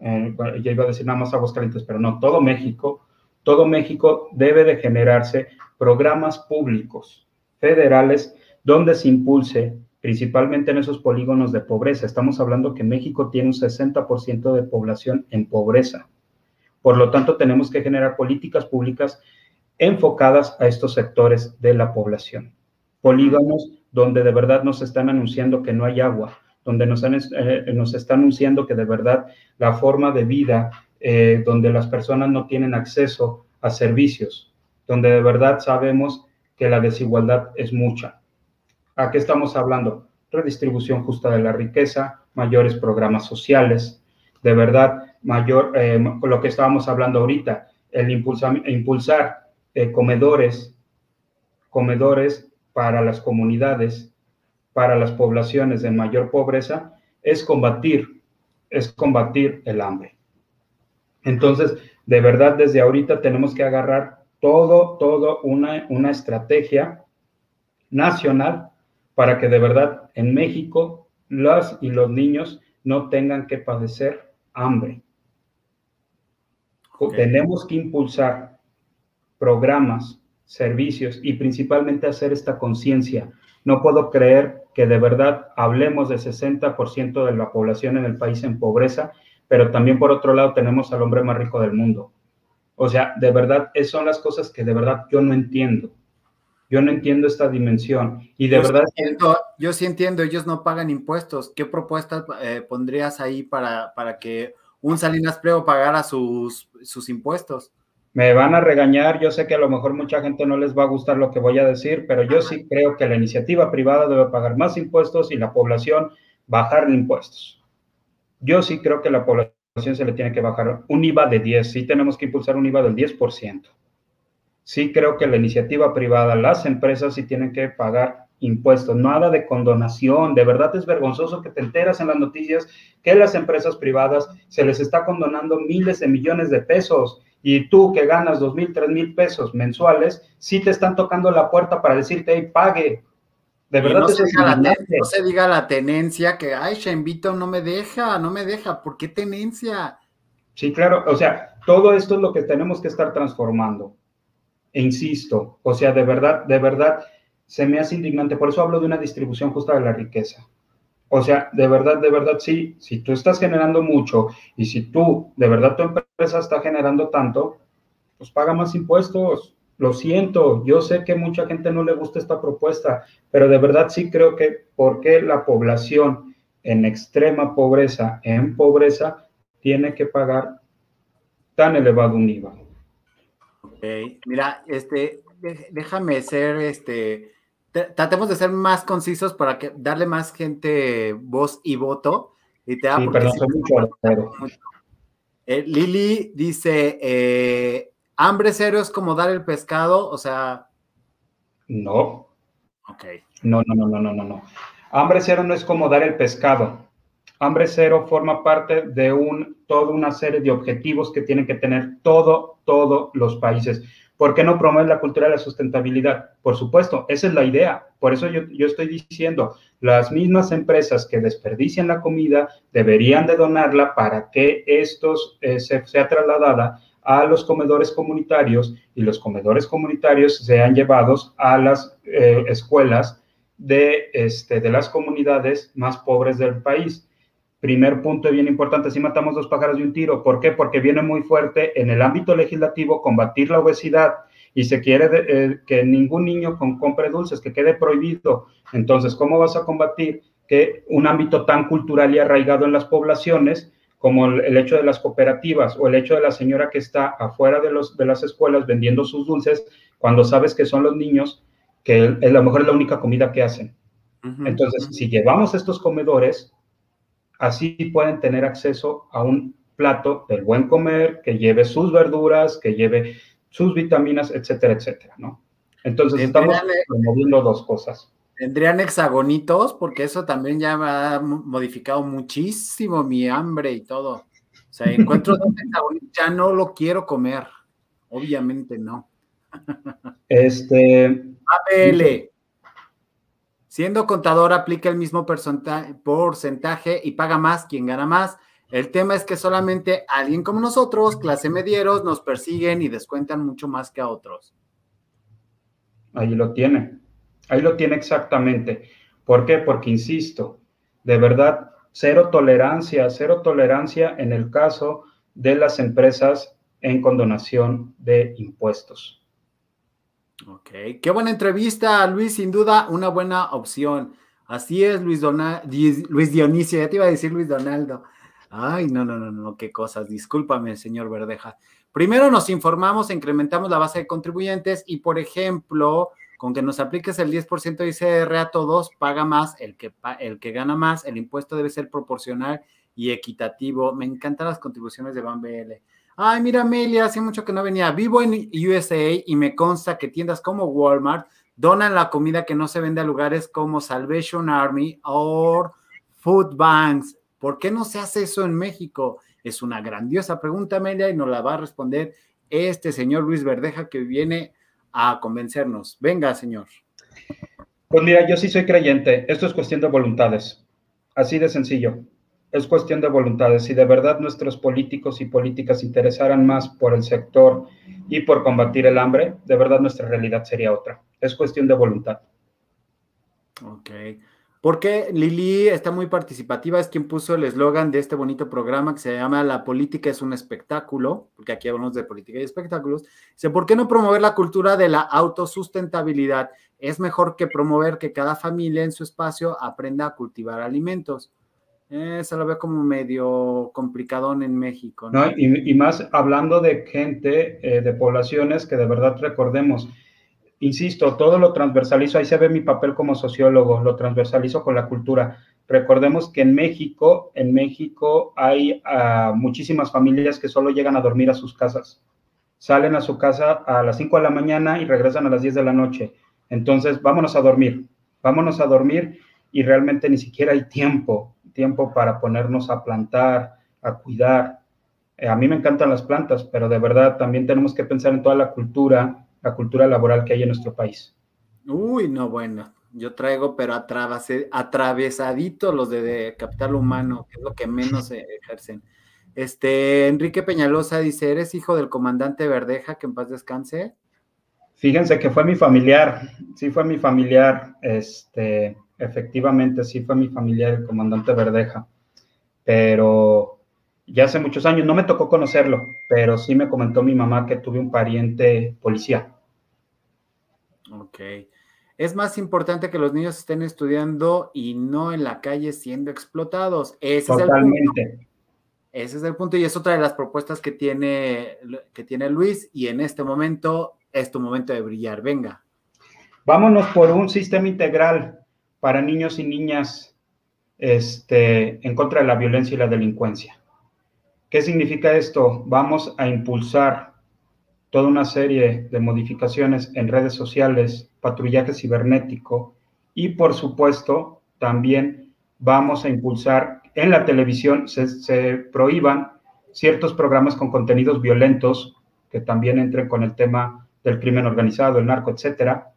ya iba a decir nada más Aguascalientes, pero no, todo México, todo México debe de generarse programas públicos federales donde se impulse principalmente en esos polígonos de pobreza. Estamos hablando que México tiene un 60% de población en pobreza. Por lo tanto, tenemos que generar políticas públicas enfocadas a estos sectores de la población. Polígonos donde de verdad nos están anunciando que no hay agua, donde nos, eh, nos está anunciando que de verdad la forma de vida, eh, donde las personas no tienen acceso a servicios, donde de verdad sabemos que la desigualdad es mucha. ¿A qué estamos hablando? Redistribución justa de la riqueza, mayores programas sociales, de verdad, mayor, eh, lo que estábamos hablando ahorita, el impulsar, impulsar comedores, comedores para las comunidades, para las poblaciones de mayor pobreza es combatir, es combatir el hambre. Entonces, de verdad, desde ahorita tenemos que agarrar todo, todo una, una estrategia nacional para que de verdad en México las y los niños no tengan que padecer hambre. Tenemos que impulsar programas, servicios y principalmente hacer esta conciencia. No puedo creer que de verdad hablemos del 60% de la población en el país en pobreza, pero también por otro lado tenemos al hombre más rico del mundo. O sea, de verdad, esas son las cosas que de verdad yo no entiendo. Yo no entiendo esta dimensión. Y de verdad... yo sí entiendo, ellos no pagan impuestos. ¿Qué propuestas eh, pondrías ahí para, para que un Salinas Pliego pagara sus, sus impuestos? Me van a regañar, yo sé que a lo mejor mucha gente no les va a gustar lo que voy a decir, pero yo sí creo que la iniciativa privada debe pagar más impuestos y la población bajar impuestos. Yo sí creo que la población se le tiene que bajar un IVA de 10, sí tenemos que impulsar un IVA del 10%. Sí creo que la iniciativa privada, las empresas sí tienen que pagar impuestos, nada de condonación. De verdad es vergonzoso que te enteras en las noticias que las empresas privadas se les está condonando miles de millones de pesos y tú que ganas dos mil, tres mil pesos mensuales, sí te están tocando la puerta para decirte, hey, pague. De verdad, no, se diga la, no se diga la tenencia que, ay, Sheinvito no me deja, no me deja. ¿Por qué tenencia? Sí, claro. O sea, todo esto es lo que tenemos que estar transformando. E insisto, o sea, de verdad, de verdad, se me hace indignante. Por eso hablo de una distribución justa de la riqueza. O sea, de verdad, de verdad, sí, si tú estás generando mucho y si tú, de verdad, tu empresa está generando tanto, pues paga más impuestos. Lo siento, yo sé que mucha gente no le gusta esta propuesta, pero de verdad sí creo que porque la población en extrema pobreza, en pobreza, tiene que pagar tan elevado un IVA. Ok, mira, este, déjame ser, este, tratemos de ser más concisos para que darle más gente voz y voto. Y te sí, perdón, mucho, eh, Lili dice, eh, hambre cero es como dar el pescado, o sea... No. Ok. No, no, no, no, no, no, no. Hambre cero no es como dar el pescado. Hambre cero forma parte de un, toda una serie de objetivos que tienen que tener todo, todos los países. ¿Por qué no promover la cultura de la sustentabilidad? Por supuesto, esa es la idea. Por eso yo, estoy diciendo, las mismas empresas que desperdician la comida deberían de donarla para que estos eh, sea trasladada a los comedores comunitarios y los comedores comunitarios sean llevados a las eh, escuelas de, este, de las comunidades más pobres del país. Primer punto bien importante, si matamos dos pájaros de un tiro. ¿Por qué? Porque viene muy fuerte en el ámbito legislativo combatir la obesidad y se quiere eh, que ningún niño con, compre dulces, que quede prohibido. Entonces, ¿cómo vas a combatir que un ámbito tan cultural y arraigado en las poblaciones como el, hecho de las cooperativas o el hecho de la señora que está afuera de, los, de las escuelas vendiendo sus dulces cuando sabes que son los niños que a lo mejor es la única comida que hacen? Entonces, si llevamos estos comedores, Así pueden tener acceso a un plato del buen comer, que lleve sus verduras, que lleve sus vitaminas, etcétera, etcétera, ¿no? Entonces estamos promoviendo dos cosas. Tendrían hexagonitos, porque eso también ya me ha modificado muchísimo mi hambre y todo. O sea, encuentro dos [LAUGHS] hexagonitos, ya no lo quiero comer. Obviamente no. Este. [LAUGHS] APL. Siendo contador, aplica el mismo porcentaje y paga más quien gana más. El tema es que solamente alguien como nosotros, clase medieros, nos persiguen y descuentan mucho más que a otros. Ahí lo tiene. Ahí lo tiene exactamente. ¿Por qué? Porque, insisto, de verdad, cero tolerancia, cero tolerancia en el caso de las empresas en condonación de impuestos. Ok, qué buena entrevista, Luis, sin duda una buena opción. Así es, Luis, Luis Dionisio, ya te iba a decir Luis Donaldo. Ay, no, no, no, no, qué cosas. Discúlpame, señor Verdeja. Primero nos informamos, incrementamos la base de contribuyentes y, por ejemplo, con que nos apliques el 10% de ICR a todos, paga más el que, el que gana más. El impuesto debe ser proporcional y equitativo. Me encantan las contribuciones de BAMBL. Ay, mira, Amelia, hace mucho que no venía. Vivo en USA y me consta que tiendas como Walmart donan la comida que no se vende a lugares como Salvation Army o Food Banks. ¿Por qué no se hace eso en México? Es una grandiosa pregunta, Amelia, y nos la va a responder este señor Luis Verdeja que viene a convencernos. Venga, señor. Pues mira, yo sí soy creyente. Esto es cuestión de voluntades. Así de sencillo es cuestión de voluntades. Si de verdad nuestros políticos y políticas interesaran más por el sector y por combatir el hambre, de verdad nuestra realidad sería otra. Es cuestión de voluntad. Ok. Porque Lili está muy participativa, es quien puso el eslogan de este bonito programa que se llama La política es un espectáculo, porque aquí hablamos de política y espectáculos. Dice, ¿por qué no promover la cultura de la autosustentabilidad? Es mejor que promover que cada familia en su espacio aprenda a cultivar alimentos. Eh, se lo ve como medio complicadón en México. ¿no? y, más hablando de gente, eh, de poblaciones que de verdad recordemos, insisto, todo lo transversalizo, ahí se ve mi papel como sociólogo, lo transversalizo con la cultura. Recordemos que en México, en México hay uh, muchísimas familias que solo llegan a dormir a sus casas. Salen a su casa a las 5 de la mañana y regresan a las 10 de la noche. Entonces, vámonos a dormir, vámonos a dormir y realmente ni siquiera hay tiempo tiempo para ponernos a plantar, a cuidar. Eh, a mí me encantan las plantas, pero de verdad también tenemos que pensar en toda la cultura, la cultura laboral que hay en nuestro país. Uy, no, bueno, yo traigo, pero atravesadito los de, capital humano, que es lo que menos [LAUGHS] ejercen. Este, Enrique Peñalosa dice, ¿eres hijo del comandante Verdeja, que en paz descanse? Fíjense que fue mi familiar, sí fue mi familiar, este, efectivamente sí fue mi familiar, el comandante Verdeja, pero ya hace muchos años, no me tocó conocerlo, pero sí me comentó mi mamá que tuve un pariente policía. Ok. Es más importante que los niños estén estudiando y no en la calle siendo explotados. Ese Totalmente. Es el punto. Ese es el punto y es otra de las propuestas que tiene, que tiene Luis y en este momento es tu momento de brillar. Venga. Vámonos por un sistema integral para niños y niñas este, en contra de la violencia y la delincuencia. ¿Qué significa esto? Vamos a impulsar toda una serie de modificaciones en redes sociales, patrullaje cibernético y por supuesto también vamos a impulsar en la televisión, se, se prohíban ciertos programas con contenidos violentos que también entren con el tema del crimen organizado, el narco, etcétera,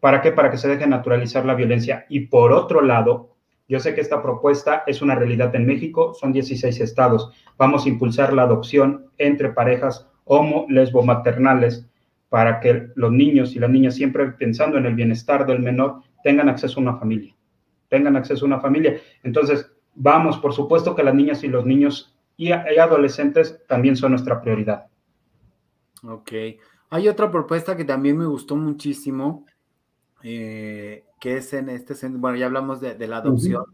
¿Para qué? Para que se deje naturalizar la violencia. Y por otro lado, yo sé que esta propuesta es una realidad en México, son 16 estados. Vamos a impulsar la adopción entre parejas homo, lesbo, maternales para que los niños y las niñas, siempre pensando en el bienestar del menor, tengan acceso a una familia. Tengan acceso a una familia. Entonces, vamos, por supuesto que las niñas y los niños y adolescentes también son nuestra prioridad. Ok. Hay otra propuesta que también me gustó muchísimo, eh, que es en este, bueno, ya hablamos de, la adopción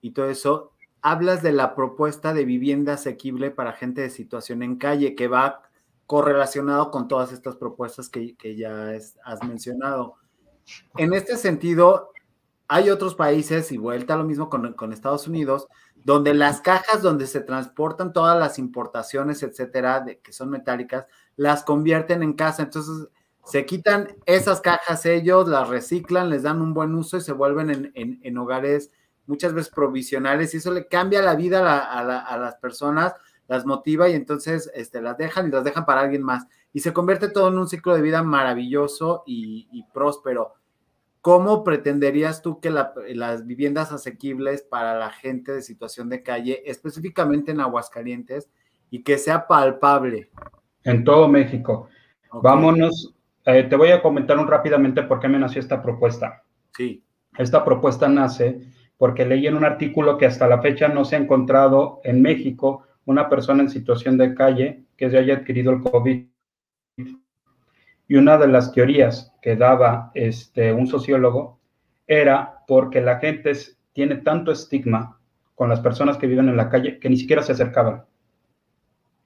y todo eso, hablas de la propuesta de vivienda asequible para gente de situación en calle, que va correlacionado con todas estas propuestas que, ya has mencionado. En este sentido, hay otros países, y vuelta lo mismo con, con, Estados Unidos, donde las cajas donde se transportan todas las importaciones, etcétera, de, que son metálicas, las convierten en casa. Entonces, se quitan esas cajas ellos, las reciclan, les dan un buen uso y se vuelven en, hogares muchas veces provisionales y eso le cambia la vida a, las personas, las motiva y entonces este, las dejan y las dejan para alguien más. Y se convierte todo en un ciclo de vida maravilloso y, próspero. ¿Cómo pretenderías tú que las viviendas asequibles para la gente de situación de calle, específicamente en Aguascalientes, y que sea palpable? En todo México. Vámonos eh, te voy a comentar un rápidamente por qué me nació esta propuesta. Sí. Esta propuesta nace porque leí en un artículo que hasta la fecha no se ha encontrado en México una persona en situación de calle que se haya adquirido el COVID. Y una de las teorías que daba este, un sociólogo era porque la gente tiene tanto estigma con las personas que viven en la calle que ni siquiera se acercaban.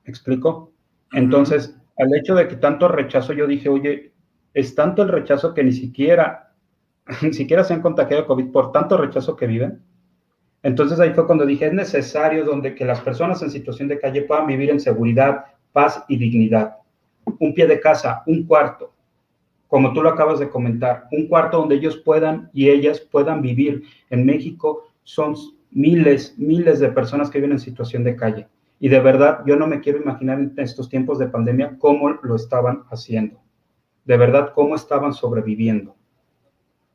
¿Me explico? Entonces, al hecho de que tanto rechazo, yo dije, oye, es tanto el rechazo que ni siquiera, [LAUGHS] ni siquiera se han contagiado COVID por tanto rechazo que viven. Entonces ahí fue cuando dije, es necesario donde que las personas en situación de calle puedan vivir en seguridad, paz y dignidad. Un pie de casa, un cuarto, como tú lo acabas de comentar, un cuarto donde ellos puedan y ellas puedan vivir. En México son miles, miles de personas que viven en situación de calle. Y de verdad, yo no me quiero imaginar en estos tiempos de pandemia cómo lo estaban haciendo. De verdad, cómo estaban sobreviviendo.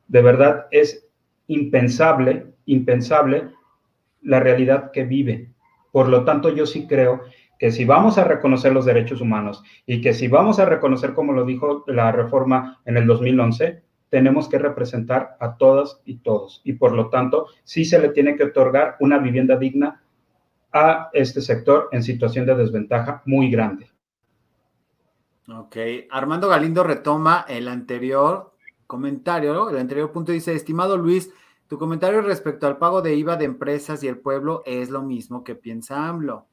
De verdad, es impensable, impensable la realidad que vive. Por lo tanto, yo sí creo que si vamos a reconocer los derechos humanos y que si vamos a reconocer, como lo dijo la reforma en el 2011, tenemos que representar a todas y todos. Y por lo tanto, sí se le tiene que otorgar una vivienda digna a este sector en situación de desventaja muy grande. Ok, Armando Galindo retoma el anterior comentario, el anterior punto dice, estimado Luis, Tu comentario respecto al pago de IVA de empresas y el pueblo es lo mismo que piensa AMLO.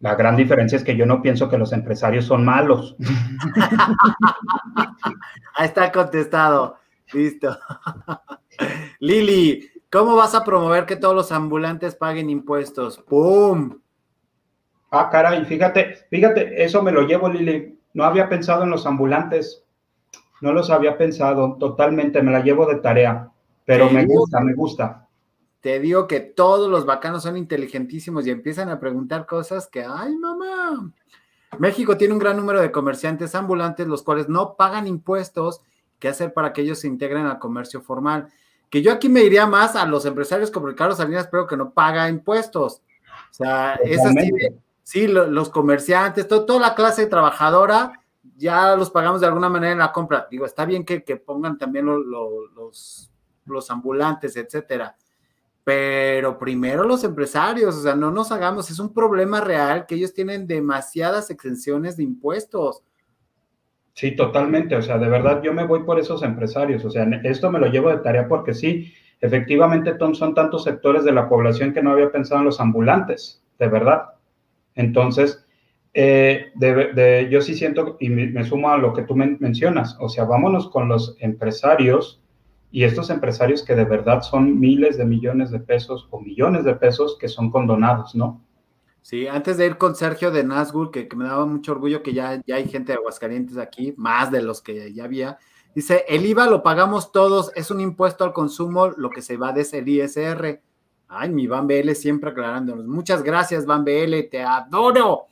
La gran diferencia es que yo no pienso que los empresarios son malos. [LAUGHS] Ahí está contestado. Listo. [LAUGHS] Lili, ¿cómo vas a promover que todos los ambulantes paguen impuestos? ¡Pum! Ah, caray, fíjate, fíjate, eso me lo llevo, Lili. No había pensado en los ambulantes. No los había pensado totalmente, me la llevo de tarea. Pero me gusta, me gusta. Te digo que todos los bacanos son inteligentísimos y empiezan a preguntar cosas que, ay, mamá. México tiene un gran número de comerciantes ambulantes, los cuales no pagan impuestos. ¿Qué hacer para que ellos se integren al comercio formal? Que yo aquí me iría más a los empresarios como Ricardo Salinas, pero que no paga impuestos. O sea, es así sí, los comerciantes, toda la clase trabajadora, ya los pagamos de alguna manera en la compra. Digo, está bien que, pongan también los, los ambulantes, etcétera. Pero primero los empresarios, o sea, no nos hagamos, es un problema real que ellos tienen demasiadas exenciones de impuestos. Sí, totalmente, o sea, de verdad yo me voy por esos empresarios, o sea, esto me lo llevo de tarea porque sí, efectivamente son tantos sectores de la población que no había pensado en los ambulantes, de verdad. Entonces, eh, yo sí siento, y me, sumo a lo que tú mencionas, o sea, vámonos con los empresarios y estos empresarios que de verdad son miles de millones de pesos o millones de pesos que son condonados, ¿no? Sí, antes de ir con Sergio de Nazgul, que, me daba mucho orgullo que ya, ya hay gente de Aguascalientes aquí, más de los que ya había. Dice, el IVA lo pagamos todos, es un impuesto al consumo, lo que se va desde el ISR. Ay, mi Van BL siempre aclarándonos. Muchas gracias, Van BL, te adoro.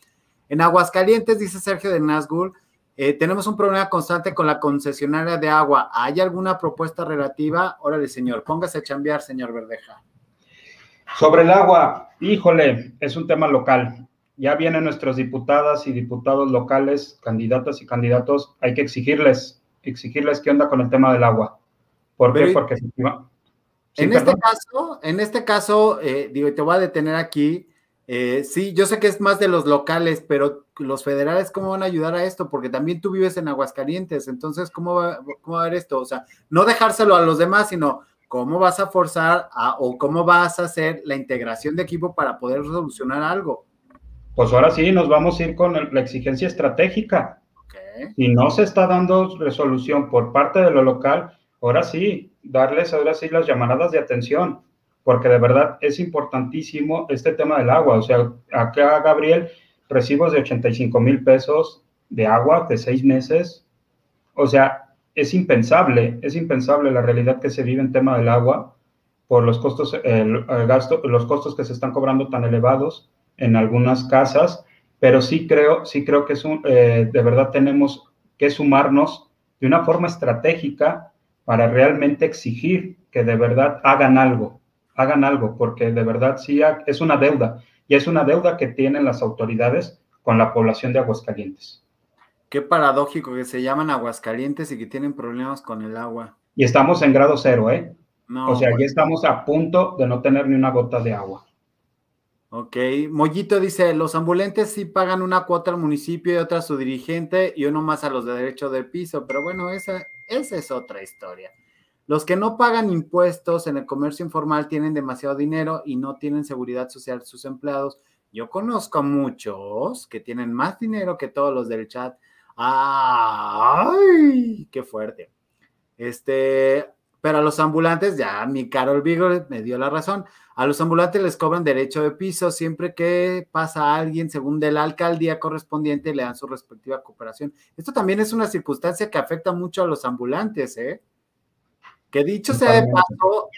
En Aguascalientes, dice Sergio de Nazgul, eh, tenemos un problema constante con la concesionaria de agua. ¿Hay alguna propuesta relativa? Órale, señor, póngase a chambear, señor Verdeja. Sobre el agua, híjole, es un tema local. Ya vienen nuestras diputadas y diputados locales, candidatas y candidatos. Hay que exigirles, exigirles qué onda con el tema del agua. ¿Por qué? Porque en, este caso, en este caso, eh, digo, te voy a detener aquí. Eh, sí, yo sé que es más de los locales, pero los federales, ¿cómo van a ayudar a esto? Porque también tú vives en Aguascalientes, entonces, ¿cómo va, cómo va a ver esto? O sea, no dejárselo a los demás, sino cómo vas a forzar o cómo vas a hacer la integración de equipo para poder solucionar algo. Pues ahora sí, nos vamos a ir con la exigencia estratégica. Si no se está dando resolución por parte de lo local, ahora sí, darles ahora sí las llamadas de atención, porque de verdad es importantísimo este tema del agua. O sea, acá Gabriel, recibos de 85 mil pesos de agua de seis meses. O sea, es impensable, es impensable la realidad que se vive en tema del agua por los costos, el, gasto, los costos que se están cobrando tan elevados en algunas casas, pero sí creo, sí creo que es un, eh, de verdad tenemos que sumarnos de una forma estratégica para realmente exigir que de verdad hagan algo, hagan algo, porque de verdad sí es una deuda y es una deuda que tienen las autoridades con la población de Aguascalientes. Qué paradójico que se llaman Aguascalientes y que tienen problemas con el agua. Y estamos en grado cero, ¿eh? o sea, ya estamos a punto de no tener ni una gota de agua. Ok, Mollito dice, los ambulantes sí pagan una cuota al municipio y otra a su dirigente y uno más a los de derecho del piso, pero bueno, esa, esa es otra historia. Los que no pagan impuestos en el comercio informal tienen demasiado dinero y no tienen seguridad social sus empleados. Yo conozco a muchos que tienen más dinero que todos los del chat. ¡Ay! ¡Qué fuerte! Este, pero a los ambulantes, ya mi Carol Vigo me dio la razón, a los ambulantes les cobran derecho de piso siempre que pasa alguien según de la alcaldía correspondiente le dan su respectiva cooperación. Esto también es una circunstancia que afecta mucho a los ambulantes, ¿eh? Que dicho sea de paso,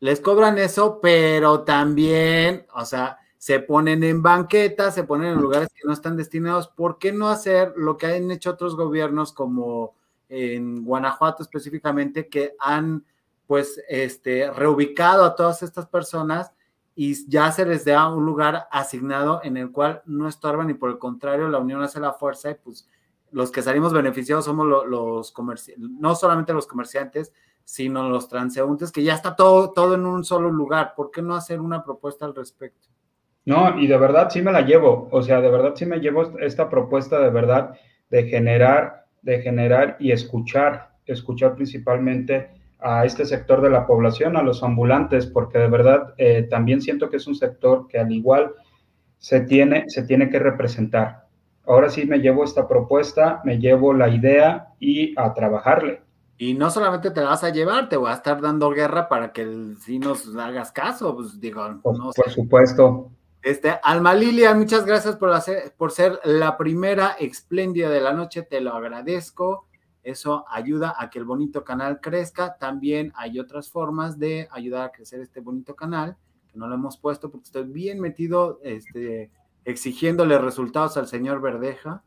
les cobran eso, pero también, o sea, se ponen en banquetas, se ponen en lugares que no están destinados. ¿Por qué no hacer lo que han hecho otros gobiernos como en Guanajuato específicamente, que han pues este, reubicado a todas estas personas y ya se les da un lugar asignado en el cual no estorban y por el contrario la unión hace la fuerza y pues los que salimos beneficiados somos los, comerciantes, no solamente los comerciantes, sino los transeúntes, que ya está todo, todo en un solo lugar. ¿Por qué no hacer una propuesta al respecto? No, y de verdad sí me la llevo, o sea, de verdad sí me llevo esta propuesta de verdad de generar de generar y escuchar, escuchar principalmente a este sector de la población, a los ambulantes, porque de verdad eh, también siento que es un sector que al igual se tiene, se tiene que representar. Ahora sí me llevo esta propuesta, me llevo la idea y a trabajarle. Y no solamente te la vas a llevar, te voy a estar dando guerra para que si nos hagas caso, pues digo, por, por supuesto. Este, Alma Lilia, muchas gracias por, por ser la primera espléndida de la noche, te lo agradezco. Eso ayuda a que el bonito canal crezca. También hay otras formas de ayudar a crecer este bonito canal, que no lo hemos puesto porque estoy bien metido este, exigiéndole resultados al señor Verdeja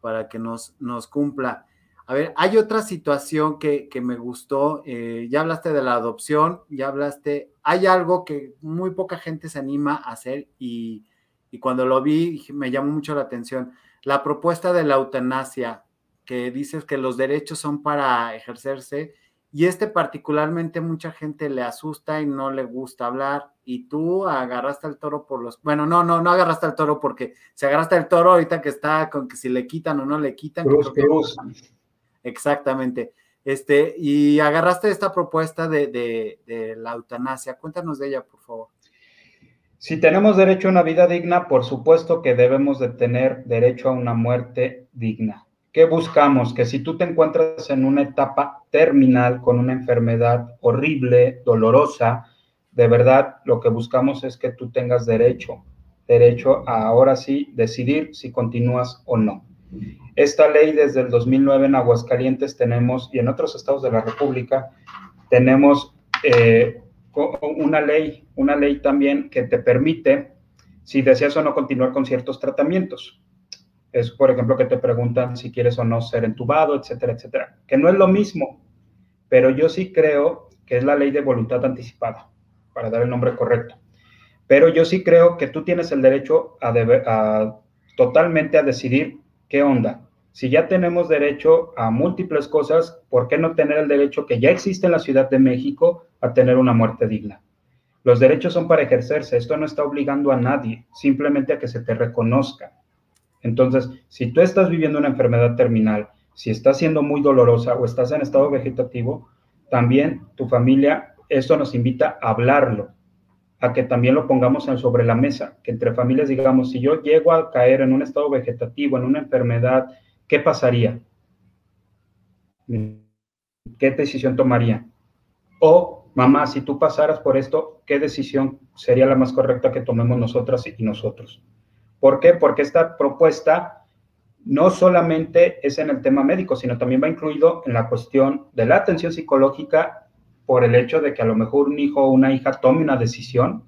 para que nos, nos cumpla. A ver, hay otra situación que, me gustó. Eh, ya hablaste de la adopción, ya hablaste. Hay algo que muy poca gente se anima a hacer y, y cuando lo vi me llamó mucho la atención. La propuesta de la eutanasia que dices que los derechos son para ejercerse y este particularmente mucha gente le asusta y no le gusta hablar y tú agarraste el toro por los, bueno, no, no, no agarraste el toro porque se agarraste el toro ahorita que está con que si le quitan o no le quitan. Exactamente. Este, y agarraste esta propuesta de, de la eutanasia. Cuéntanos de ella, por favor. Si tenemos derecho a una vida digna, por supuesto que debemos de tener derecho a una muerte digna. ¿Qué buscamos? Que si tú te encuentras en una etapa terminal con una enfermedad horrible, dolorosa, de verdad lo que buscamos es que tú tengas derecho, derecho a ahora sí decidir si continúas o no. Esta ley desde el 2009 en Aguascalientes tenemos, y en otros estados de la República, tenemos eh, una ley, una ley también que te permite, si deseas o no continuar con ciertos tratamientos es, por ejemplo, que te preguntan si quieres o no ser entubado, etcétera, etcétera. Que no es lo mismo, pero yo sí creo que es la ley de voluntad anticipada, para dar el nombre correcto. Pero yo sí creo que tú tienes el derecho a, a totalmente a decidir qué onda. Si ya tenemos derecho a múltiples cosas, ¿por qué no tener el derecho que ya existe en la Ciudad de México a tener una muerte digna? Los derechos son para ejercerse. Esto no está obligando a nadie, simplemente a que se te reconozca. Entonces, si tú estás viviendo una enfermedad terminal, si está siendo muy dolorosa o estás en estado vegetativo, también tu familia, esto nos invita a hablarlo, a que también lo pongamos sobre la mesa, que entre familias digamos, si yo llego a caer en un estado vegetativo, en una enfermedad, ¿qué pasaría? ¿Qué decisión tomaría? O, mamá, si tú pasaras por esto, ¿qué decisión sería la más correcta que tomemos nosotras y nosotros? ¿Por qué? Porque esta propuesta no solamente es en el tema médico, sino también va incluido en la cuestión de la atención psicológica por el hecho de que a lo mejor un hijo o una hija tome una decisión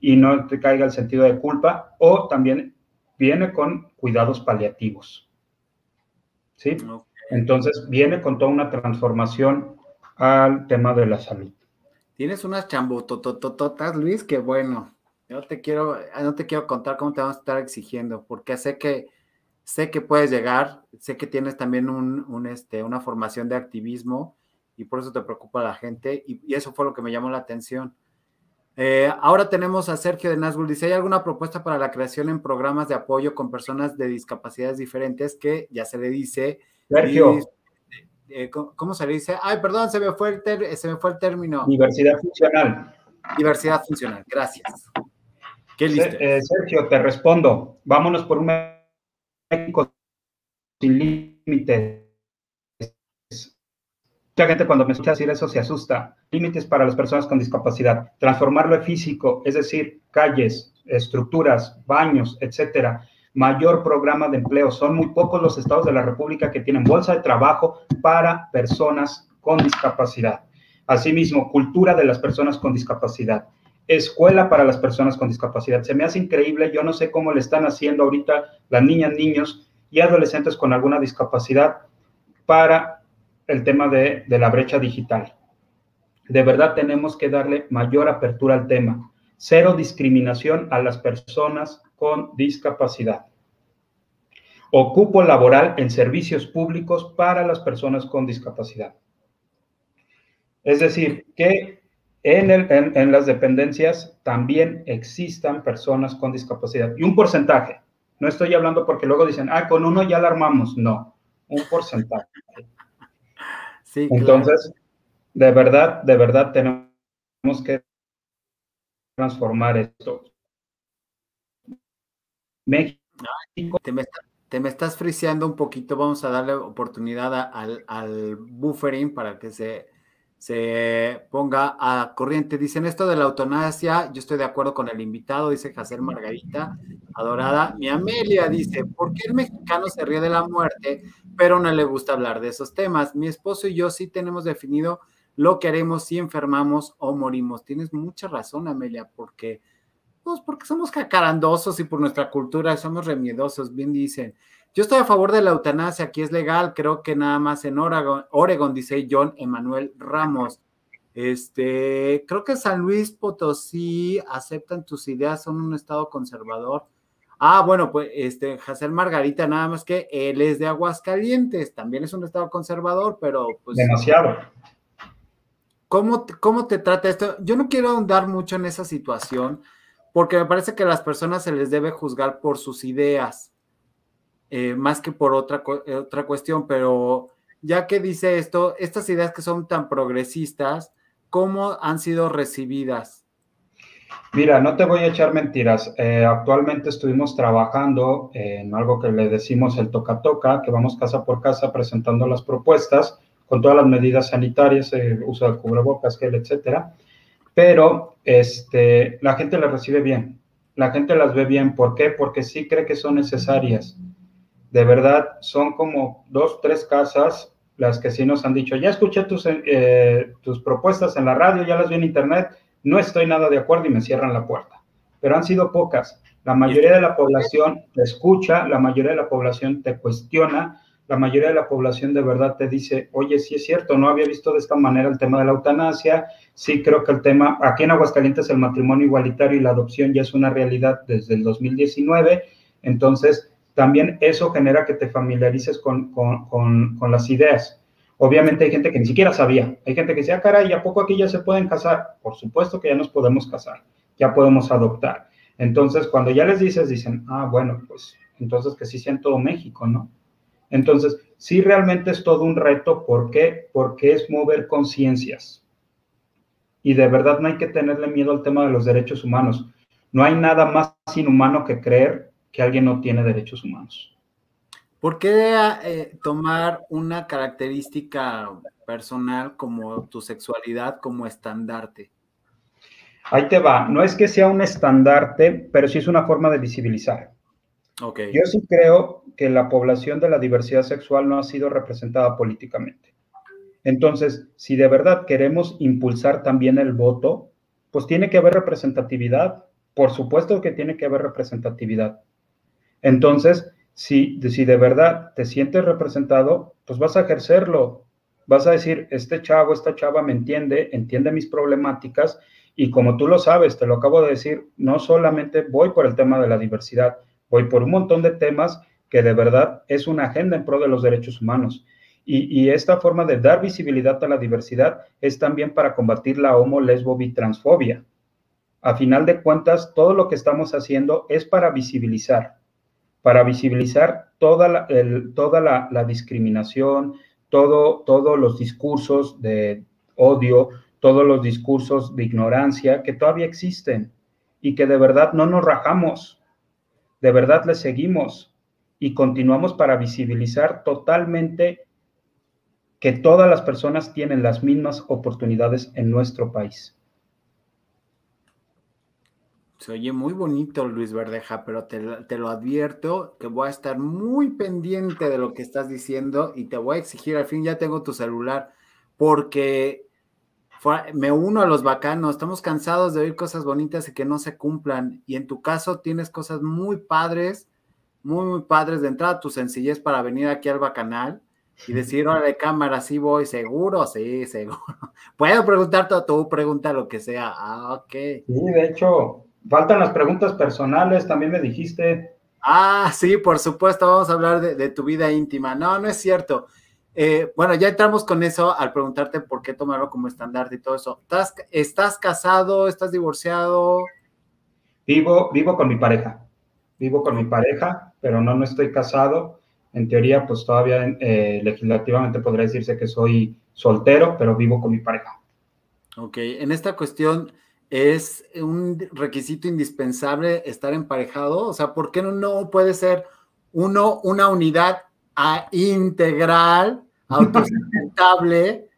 y no te caiga el sentido de culpa, o también viene con cuidados paliativos. ¿Sí? Entonces viene con toda una transformación al tema de la salud. Tienes unas chambototototas, Luis, que bueno. No te quiero, no te quiero contar cómo te vamos a estar exigiendo, porque sé que sé que puedes llegar, sé que tienes también un, este, una formación de activismo y por eso te preocupa la gente y, eso fue lo que me llamó la atención. Eh, ahora tenemos a Sergio de Nazgul. Dice, ¿hay alguna propuesta para la creación en programas de apoyo con personas de discapacidades diferentes que ya se le dice? Sergio. Eh, ¿Cómo se le dice? Ay, perdón, se me fue el, se me fue el término. Diversidad funcional. Diversidad funcional, gracias. Eh, Sergio, te respondo. Vámonos por un México sin límites. Mucha gente cuando me escucha decir eso se asusta. Límites para las personas con discapacidad. Transformarlo en físico, es decir, calles, estructuras, baños, etcétera. Mayor programa de empleo. Son muy pocos los estados de la República que tienen bolsa de trabajo para personas con discapacidad. Asimismo, cultura de las personas con discapacidad escuela para las personas con discapacidad. Se me hace increíble, yo no sé cómo le están haciendo ahorita las niñas, niños y adolescentes con alguna discapacidad para el tema de, la brecha digital. De verdad tenemos que darle mayor apertura al tema. Cero discriminación a las personas con discapacidad. Ocupo laboral en servicios públicos para las personas con discapacidad. Es decir, que en, las dependencias también existan personas con discapacidad y un porcentaje. No estoy hablando porque luego dicen, ah, con uno ya la armamos. No, un porcentaje. Sí, Entonces, De verdad, de verdad tenemos que transformar esto. México. Te me, te me estás friseando un poquito. Vamos a darle oportunidad al, al buffering para que se se ponga a corriente. Dicen esto de la eutanasia, yo estoy de acuerdo con el invitado, dice Jacer Margarita, adorada. Mi Amelia dice, ¿por qué el mexicano se ríe de la muerte, pero no le gusta hablar de esos temas? Mi esposo y yo sí tenemos definido lo que haremos si enfermamos o morimos. Tienes mucha razón, Amelia, porque, pues porque somos cacarandosos y por nuestra cultura somos remiedosos, bien dicen. Yo estoy a favor de la eutanasia, aquí es legal, creo que nada más en Oregon, Oregon dice John Emanuel Ramos. Este, creo que San Luis Potosí aceptan tus ideas, son un estado conservador. Ah, bueno, pues este, Hazel Margarita, nada más que él es de Aguascalientes, también es un estado conservador, pero pues. Demasiado. ¿Cómo, ¿Cómo te trata esto? Yo no quiero ahondar mucho en esa situación, porque me parece que a las personas se les debe juzgar por sus ideas eh, más que por otra, eh, otra cuestión, pero ya que dice esto, estas ideas que son tan progresistas, ¿cómo han sido recibidas? Mira, no te voy a echar mentiras. Eh, actualmente estuvimos trabajando en algo que le decimos el toca-toca, que vamos casa por casa presentando las propuestas con todas las medidas sanitarias, el uso de cubrebocas, gel, etcétera. Pero este, la gente las recibe bien. La gente las ve bien. ¿Por qué? Porque sí cree que son necesarias de verdad son como dos, tres casas las que sí nos han dicho, ya escuché tus, eh, tus propuestas en la radio, ya las vi en internet, no estoy nada de acuerdo y me cierran la puerta. Pero han sido pocas. La mayoría de la población te escucha, la mayoría de la población te cuestiona, la mayoría de la población de verdad te dice, oye, sí es cierto, no había visto de esta manera el tema de la eutanasia, sí creo que el tema, aquí en Aguascalientes el matrimonio igualitario y la adopción ya es una realidad desde el 2019, entonces también eso genera que te familiarices con, las ideas. Obviamente hay gente que ni siquiera sabía. Hay gente que decía, ah, caray, ¿a poco aquí ya se pueden casar? Por supuesto que ya nos podemos casar, ya podemos adoptar. Entonces, cuando ya les dices, dicen, ah, bueno, pues entonces que sí sea en todo México, ¿no? Entonces, sí realmente es todo un reto. ¿Por qué? Porque es mover conciencias. Y de verdad no hay que tenerle miedo al tema de los derechos humanos. No hay nada más inhumano que creer que alguien no tiene derechos humanos. ¿Por qué eh, tomar una característica personal como tu sexualidad como estandarte? Ahí te va. No es que sea un estandarte, pero sí es una forma de visibilizar. Okay. Yo sí creo que la población de la diversidad sexual no ha sido representada políticamente. Entonces, si de verdad queremos impulsar también el voto, pues tiene que haber representatividad. Por supuesto que tiene que haber representatividad. Entonces, si, si de verdad te sientes representado, pues vas a ejercerlo. Vas a decir, este chavo, esta chava me entiende, entiende mis problemáticas y como tú lo sabes, te lo acabo de decir, no solamente voy por el tema de la diversidad, voy por un montón de temas que de verdad es una agenda en pro de los derechos humanos. Y, y, esta forma de dar visibilidad a la diversidad es también para combatir la homo, lesbo, transfobia. A final de cuentas, todo lo que estamos haciendo es para visibilizar, para visibilizar toda la, discriminación, todo, todos los discursos de odio, todos los discursos de ignorancia que todavía existen y que de verdad no nos rajamos, de verdad le seguimos y continuamos para visibilizar totalmente que todas las personas tienen las mismas oportunidades en nuestro país. Se oye muy bonito, Luis Verdeja, pero te, lo advierto que voy a estar muy pendiente de lo que estás diciendo y te voy a exigir, al fin ya tengo tu celular, porque me uno a los bacanos, estamos cansados de oír cosas bonitas y que no se cumplan. Y en tu caso tienes cosas muy padres, muy, muy padres de entrada, tu sencillez para venir aquí al bacanal y decir, hola de cámara, sí voy, seguro, sí, seguro. [LAUGHS] Puedo preguntarte a tú, pregunta lo que sea. Ah, ok. Sí, de hecho, Faltan las preguntas personales, también me dijiste. Ah, sí, por supuesto, vamos a hablar de, tu vida íntima. No, no es cierto. Eh, bueno, ya entramos con eso al preguntarte por qué tomarlo como estandarte y todo eso. ¿Estás, ¿Estás casado? ¿Estás divorciado? Vivo, vivo con mi pareja. Vivo con mi pareja, pero no, no estoy casado. En teoría, pues todavía eh, legislativamente podría decirse que soy soltero, pero vivo con mi pareja. Ok, en esta cuestión es un requisito indispensable estar emparejado, o sea, ¿por qué no puede ser uno una unidad integral, [LAUGHS] autosustentable?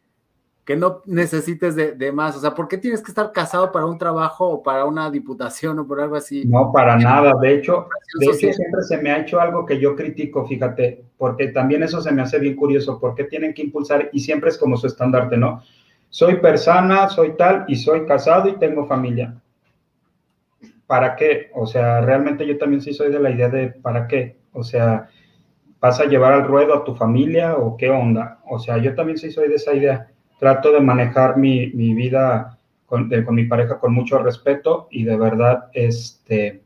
que no necesites de, más. O sea, ¿por qué tienes que estar casado para un trabajo o para una diputación o por algo así? No, para nada. De hecho, de hecho siempre se me ha hecho algo que yo critico, fíjate, porque también eso se me hace bien curioso. ¿Por qué tienen que impulsar? Y siempre es como su estandarte, ¿no? Soy persona, soy tal y soy casado y tengo familia. ¿Para qué? O sea, realmente yo también sí soy de la idea de ¿para qué? O sea, ¿vas a llevar al ruedo a tu familia o qué onda? O sea, yo también sí soy de esa idea trato de manejar mi, vida con, mi pareja con mucho respeto y de verdad este,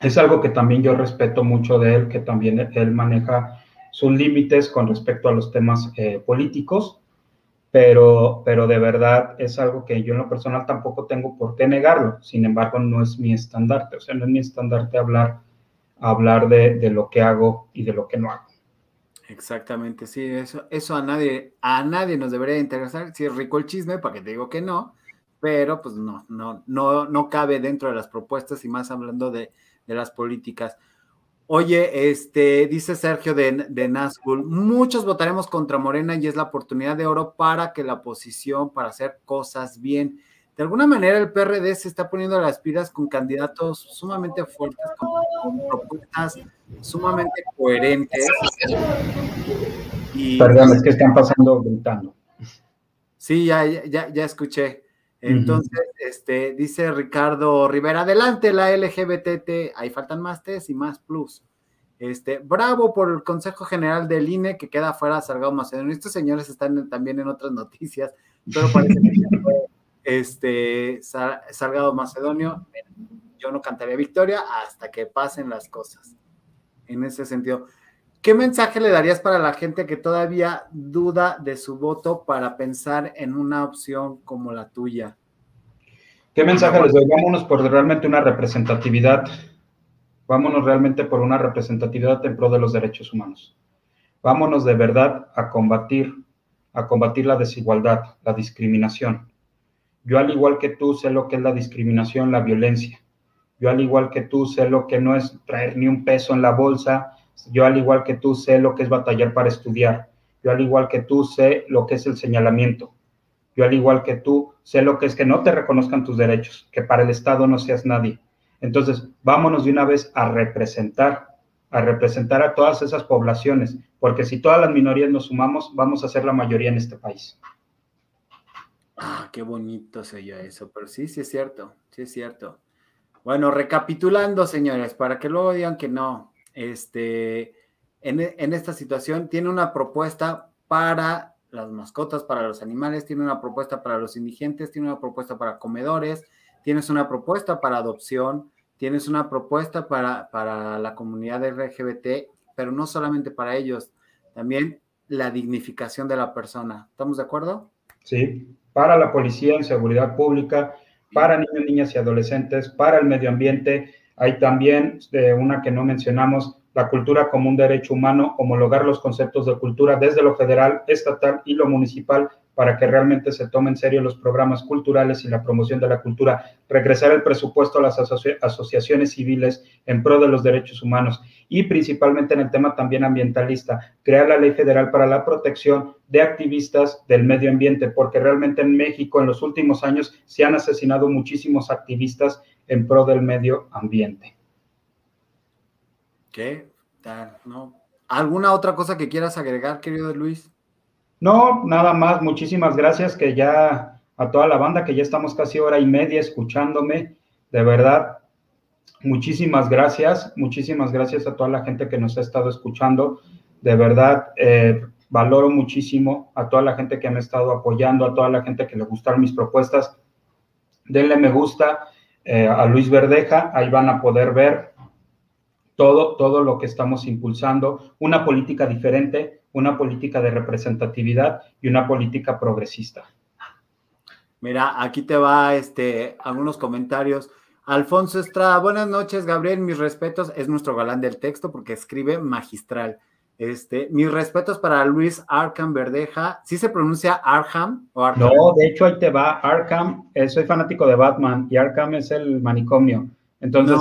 es algo que también yo respeto mucho de él, que también él maneja sus límites con respecto a los temas eh, políticos, pero, pero de verdad es algo que yo en lo personal tampoco tengo por qué negarlo, sin embargo no es mi estandarte, o sea, no es mi estandarte hablar, hablar de, de lo que hago y de lo que no hago. Exactamente, sí, eso, eso a nadie, a nadie nos debería interesar. Si es rico el chisme, para que te digo que no, pero pues no, no, no, no cabe dentro de las propuestas y más hablando de, las políticas. Oye, este, dice Sergio de, de Nazgul, muchos votaremos contra Morena y es la oportunidad de oro para que la oposición, para hacer cosas bien de alguna manera el PRD se está poniendo las pilas con candidatos sumamente fuertes, con, propuestas sumamente coherentes. Perdón, es que están pasando gritando. Sí, ya, ya, ya escuché. Entonces, este, dice Ricardo Rivera, adelante la LGBTT, ahí faltan más T's y más plus. Este, bravo por el Consejo General del INE que queda fuera Salgado Macedonio. Estos señores están también en otras noticias, pero parece que este, Salgado Macedonio, yo no cantaría victoria hasta que pasen las cosas. En ese sentido, ¿qué mensaje le darías para la gente que todavía duda de su voto para pensar en una opción como la tuya? ¿Qué mensaje les doy? Vámonos por realmente una representatividad. Vámonos realmente por una representatividad en pro de los derechos humanos. Vámonos de verdad a combatir, a combatir la desigualdad, la discriminación yo al igual que tú sé lo que es la discriminación, la violencia. Yo al igual que tú sé lo que no es traer ni un peso en la bolsa. Yo al igual que tú sé lo que es batallar para estudiar. Yo al igual que tú sé lo que es el señalamiento. Yo al igual que tú sé lo que es que no te reconozcan tus derechos, que para el Estado no seas nadie. Entonces, vámonos de una vez a representar, a representar a todas esas poblaciones, porque si todas las minorías nos sumamos, vamos a ser la mayoría en este país. Ah, qué bonito se oye eso, pero sí, sí es cierto, sí es cierto. Bueno, recapitulando, señores, para que luego digan que no, este, en, en esta situación tiene una propuesta para las mascotas, para los animales, tiene una propuesta para los indigentes, tiene una propuesta para comedores, tienes una propuesta para adopción, tienes una propuesta para, para la comunidad LGBT, pero no solamente para ellos, también la dignificación de la persona. ¿Estamos de acuerdo? Sí para la policía en seguridad pública, para niños, niñas y adolescentes, para el medio ambiente. Hay también de una que no mencionamos, la cultura como un derecho humano, homologar los conceptos de cultura desde lo federal, estatal y lo municipal para que realmente se tomen en serio los programas culturales y la promoción de la cultura, regresar el presupuesto a las asociaciones civiles en pro de los derechos humanos. Y principalmente en el tema también ambientalista, crear la ley federal para la protección de activistas del medio ambiente, porque realmente en México en los últimos años se han asesinado muchísimos activistas en pro del medio ambiente. ¿Qué? ¿No? ¿Alguna otra cosa que quieras agregar, querido Luis? No, nada más, muchísimas gracias que ya a toda la banda que ya estamos casi hora y media escuchándome, de verdad, muchísimas gracias, muchísimas gracias a toda la gente que nos ha estado escuchando, de verdad, eh, valoro muchísimo a toda la gente que me ha estado apoyando, a toda la gente que le gustaron mis propuestas, denle me gusta eh, a Luis Verdeja, ahí van a poder ver todo, todo lo que estamos impulsando, una política diferente, una política de representatividad y una política progresista. Mira, aquí te va este, algunos comentarios. Alfonso Estrada, buenas noches, Gabriel, mis respetos, es nuestro galán del texto porque escribe magistral. Este, mis respetos para Luis Arkham Verdeja. ¿Sí se pronuncia Arkham o Arkham? No, de hecho ahí te va Arkham. Eh, soy fanático de Batman y Arkham es el manicomio. Entonces,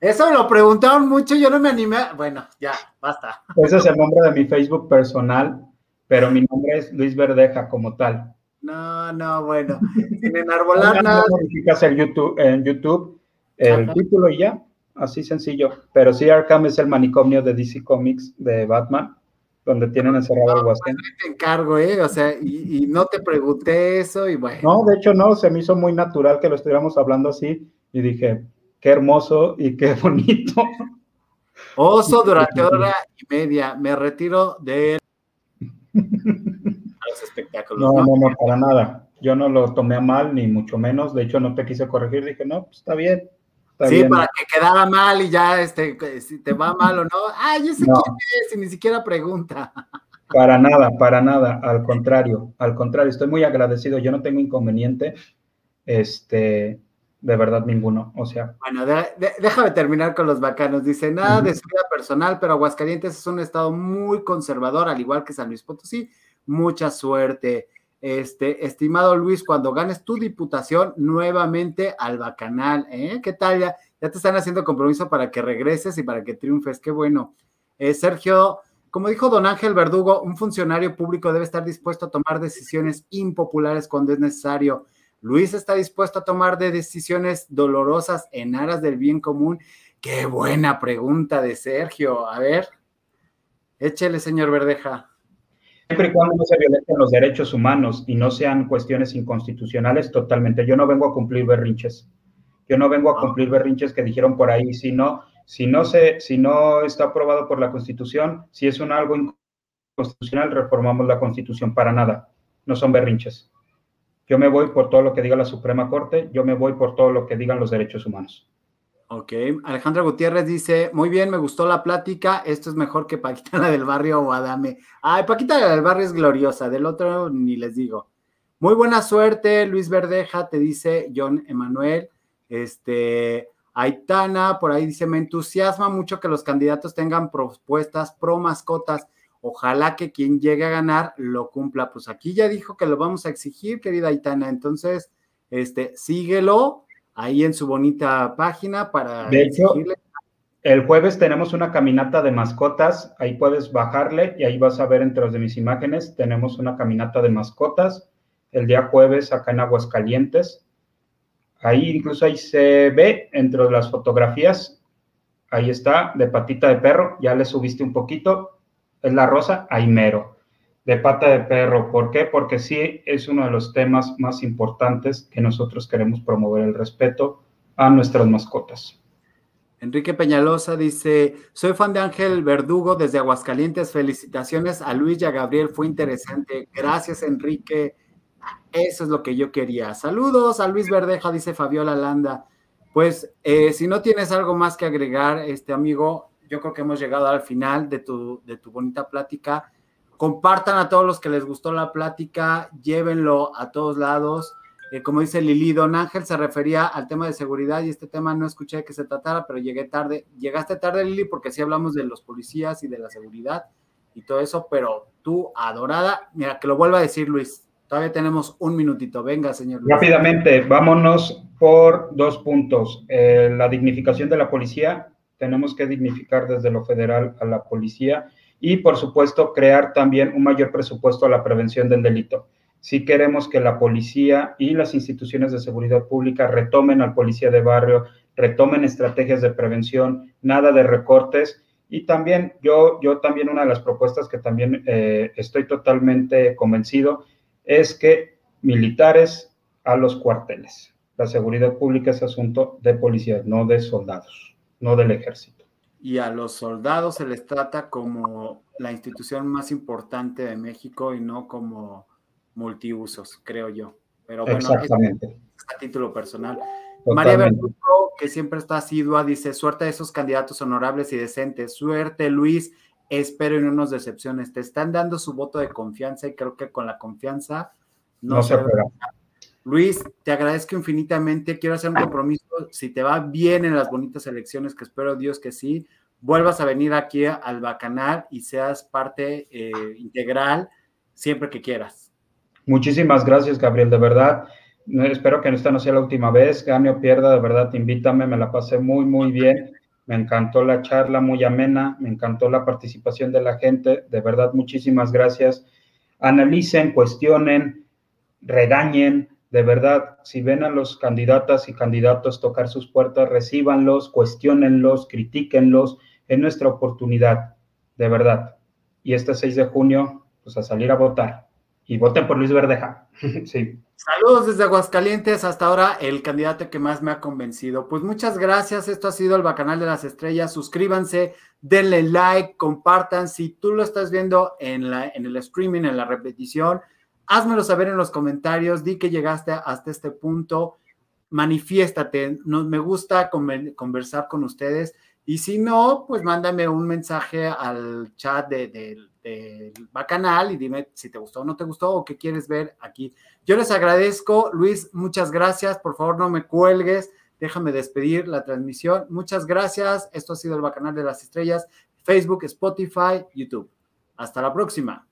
eso me lo preguntaron mucho, yo no me animé. Bueno, ya, basta. Ese es el nombre de mi Facebook personal, pero mi nombre es Luis Verdeja como tal. No, no, bueno. Sin enarbolar nada. el YouTube, en YouTube el título y ya, así sencillo. Pero sí, Arkham es el manicomio de DC Comics de Batman, donde tienen encerrado el Guasén. Te encargo, ¿eh? O sea, y, y, no te pregunté eso y bueno. No, de hecho no, se me hizo muy natural que lo estuviéramos hablando así y dije, qué hermoso y qué [LAUGHS] bonito. Oso durante hora y media. Me retiro de [LAUGHS] los espectáculos. No, no, no, para nada. Yo no lo tomé a mal, ni mucho menos. De hecho, no te quise corregir. Dije, no, pues está bien. Sí, para que quedara mal y ya, este, si te va mal o no. Ah, yo sé quién es y ni siquiera pregunta. [LAUGHS] Para nada, para nada. Al contrario, al contrario. Estoy muy agradecido. Yo no tengo inconveniente. Este, de verdad ninguno, o sea. Bueno, déjame terminar con los bacanos. Dice, nada de su vida personal, pero Aguascalientes es un estado muy conservador, al igual que San Luis Potosí. Mucha suerte. Este, estimado Luis, cuando ganes tu diputación, nuevamente al bacanal, ¿eh? ¿Qué tal? Ya, ya te están haciendo compromiso para que regreses y para que triunfes. Qué bueno. Eh, Sergio, como dijo don Ángel Verdugo, un funcionario público debe estar dispuesto a tomar decisiones impopulares cuando es necesario Luis está dispuesto a tomar de decisiones dolorosas en aras del bien común. Qué buena pregunta de Sergio. A ver, échele, señor Verdeja. Siempre y cuando no se violenten los derechos humanos y no sean cuestiones inconstitucionales, totalmente. Yo no vengo a cumplir berrinches. Yo no vengo a ah. cumplir berrinches que dijeron por ahí, si no, si no se, si no está aprobado por la Constitución, si es un algo inconstitucional, reformamos la Constitución para nada. No son berrinches. Yo me voy por todo lo que diga la Suprema Corte, yo me voy por todo lo que digan los derechos humanos. Ok, Alejandra Gutiérrez dice, muy bien, me gustó la plática, esto es mejor que Paquita la del barrio o Adame. Ay, Paquita la del barrio es gloriosa, del otro ni les digo. Muy buena suerte, Luis Verdeja, te dice John Emanuel. Este, Aitana, por ahí dice, me entusiasma mucho que los candidatos tengan propuestas pro mascotas. Ojalá que quien llegue a ganar lo cumpla. Pues aquí ya dijo que lo vamos a exigir, querida Aitana. Entonces, este, síguelo ahí en su bonita página para de hecho, El jueves tenemos una caminata de mascotas, ahí puedes bajarle y ahí vas a ver entre las de mis imágenes, tenemos una caminata de mascotas el día jueves acá en Aguascalientes. Ahí incluso ahí se ve entre las fotografías, ahí está, de patita de perro, ya le subiste un poquito, es la rosa aimero, de pata de perro. ¿Por qué? Porque sí es uno de los temas más importantes que nosotros queremos promover el respeto a nuestras mascotas. Enrique Peñalosa dice, soy fan de Ángel Verdugo desde Aguascalientes. Felicitaciones a Luis y a Gabriel, fue interesante. Gracias, Enrique. Eso es lo que yo quería. Saludos a Luis Verdeja, dice Fabiola Landa. Pues eh, si no tienes algo más que agregar, este amigo, yo creo que hemos llegado al final de tu, de tu bonita plática. Compartan a todos los que les gustó la plática, llévenlo a todos lados. Eh, como dice Lili, don Ángel se refería al tema de seguridad y este tema no escuché que se tratara, pero llegué tarde. Llegaste tarde, Lili, porque sí hablamos de los policías y de la seguridad y todo eso, pero tú, adorada, mira, que lo vuelva a decir Luis, Todavía tenemos un minutito. Venga, señor. Luis. Rápidamente, vámonos por dos puntos. Eh, la dignificación de la policía tenemos que dignificar desde lo federal a la policía y, por supuesto, crear también un mayor presupuesto a la prevención del delito. Si queremos que la policía y las instituciones de seguridad pública retomen al policía de barrio, retomen estrategias de prevención, nada de recortes. Y también yo, yo también una de las propuestas que también eh, estoy totalmente convencido es que militares a los cuarteles. La seguridad pública es asunto de policía, no de soldados no del ejército. Y a los soldados se les trata como la institución más importante de México y no como multiusos, creo yo. Pero bueno, Exactamente. Es a título personal. María Verdugo, que siempre está asidua, dice, suerte a esos candidatos honorables y decentes. Suerte, Luis. Espero y no nos decepciones. Te están dando su voto de confianza y creo que con la confianza no, se, se Luis, te agradezco infinitamente. Quiero hacer un compromiso. Si te va bien en las bonitas elecciones, que espero Dios que sí, vuelvas a venir aquí al Bacanal y seas parte eh, integral siempre que quieras. Muchísimas gracias, Gabriel, de verdad. Espero que esta no sea la última vez, gane o pierda, de verdad, invítame, me la pasé muy, muy bien. Me encantó la charla, muy amena, me encantó la participación de la gente, de verdad, muchísimas gracias. Analicen, cuestionen, regañen, de verdad, si ven a los candidatas y candidatos tocar sus puertas, recíbanlos, cuestionenlos, critíquenlos, es nuestra oportunidad, de verdad. Y este 6 de junio, pues a salir a votar. Y voten por Luis Verdeja. [LAUGHS] sí. Saludos desde Aguascalientes, hasta ahora el candidato que más me ha convencido. Pues muchas gracias, esto ha sido el Bacanal de las Estrellas, suscríbanse, denle like, compartan, si tú lo estás viendo en, la, en el streaming, en la repetición, házmelo saber en los comentarios, di que llegaste hasta este punto, manifiéstate, me gusta conversar con ustedes y si no, pues mándame un mensaje al chat del de, Bacanal y dime si te gustó o no te gustó o qué quieres ver aquí. Yo les agradezco, Luis, muchas gracias. Por favor, no me cuelgues. Déjame despedir la transmisión. Muchas gracias. Esto ha sido el Bacanal de las Estrellas, Facebook, Spotify, YouTube. Hasta la próxima.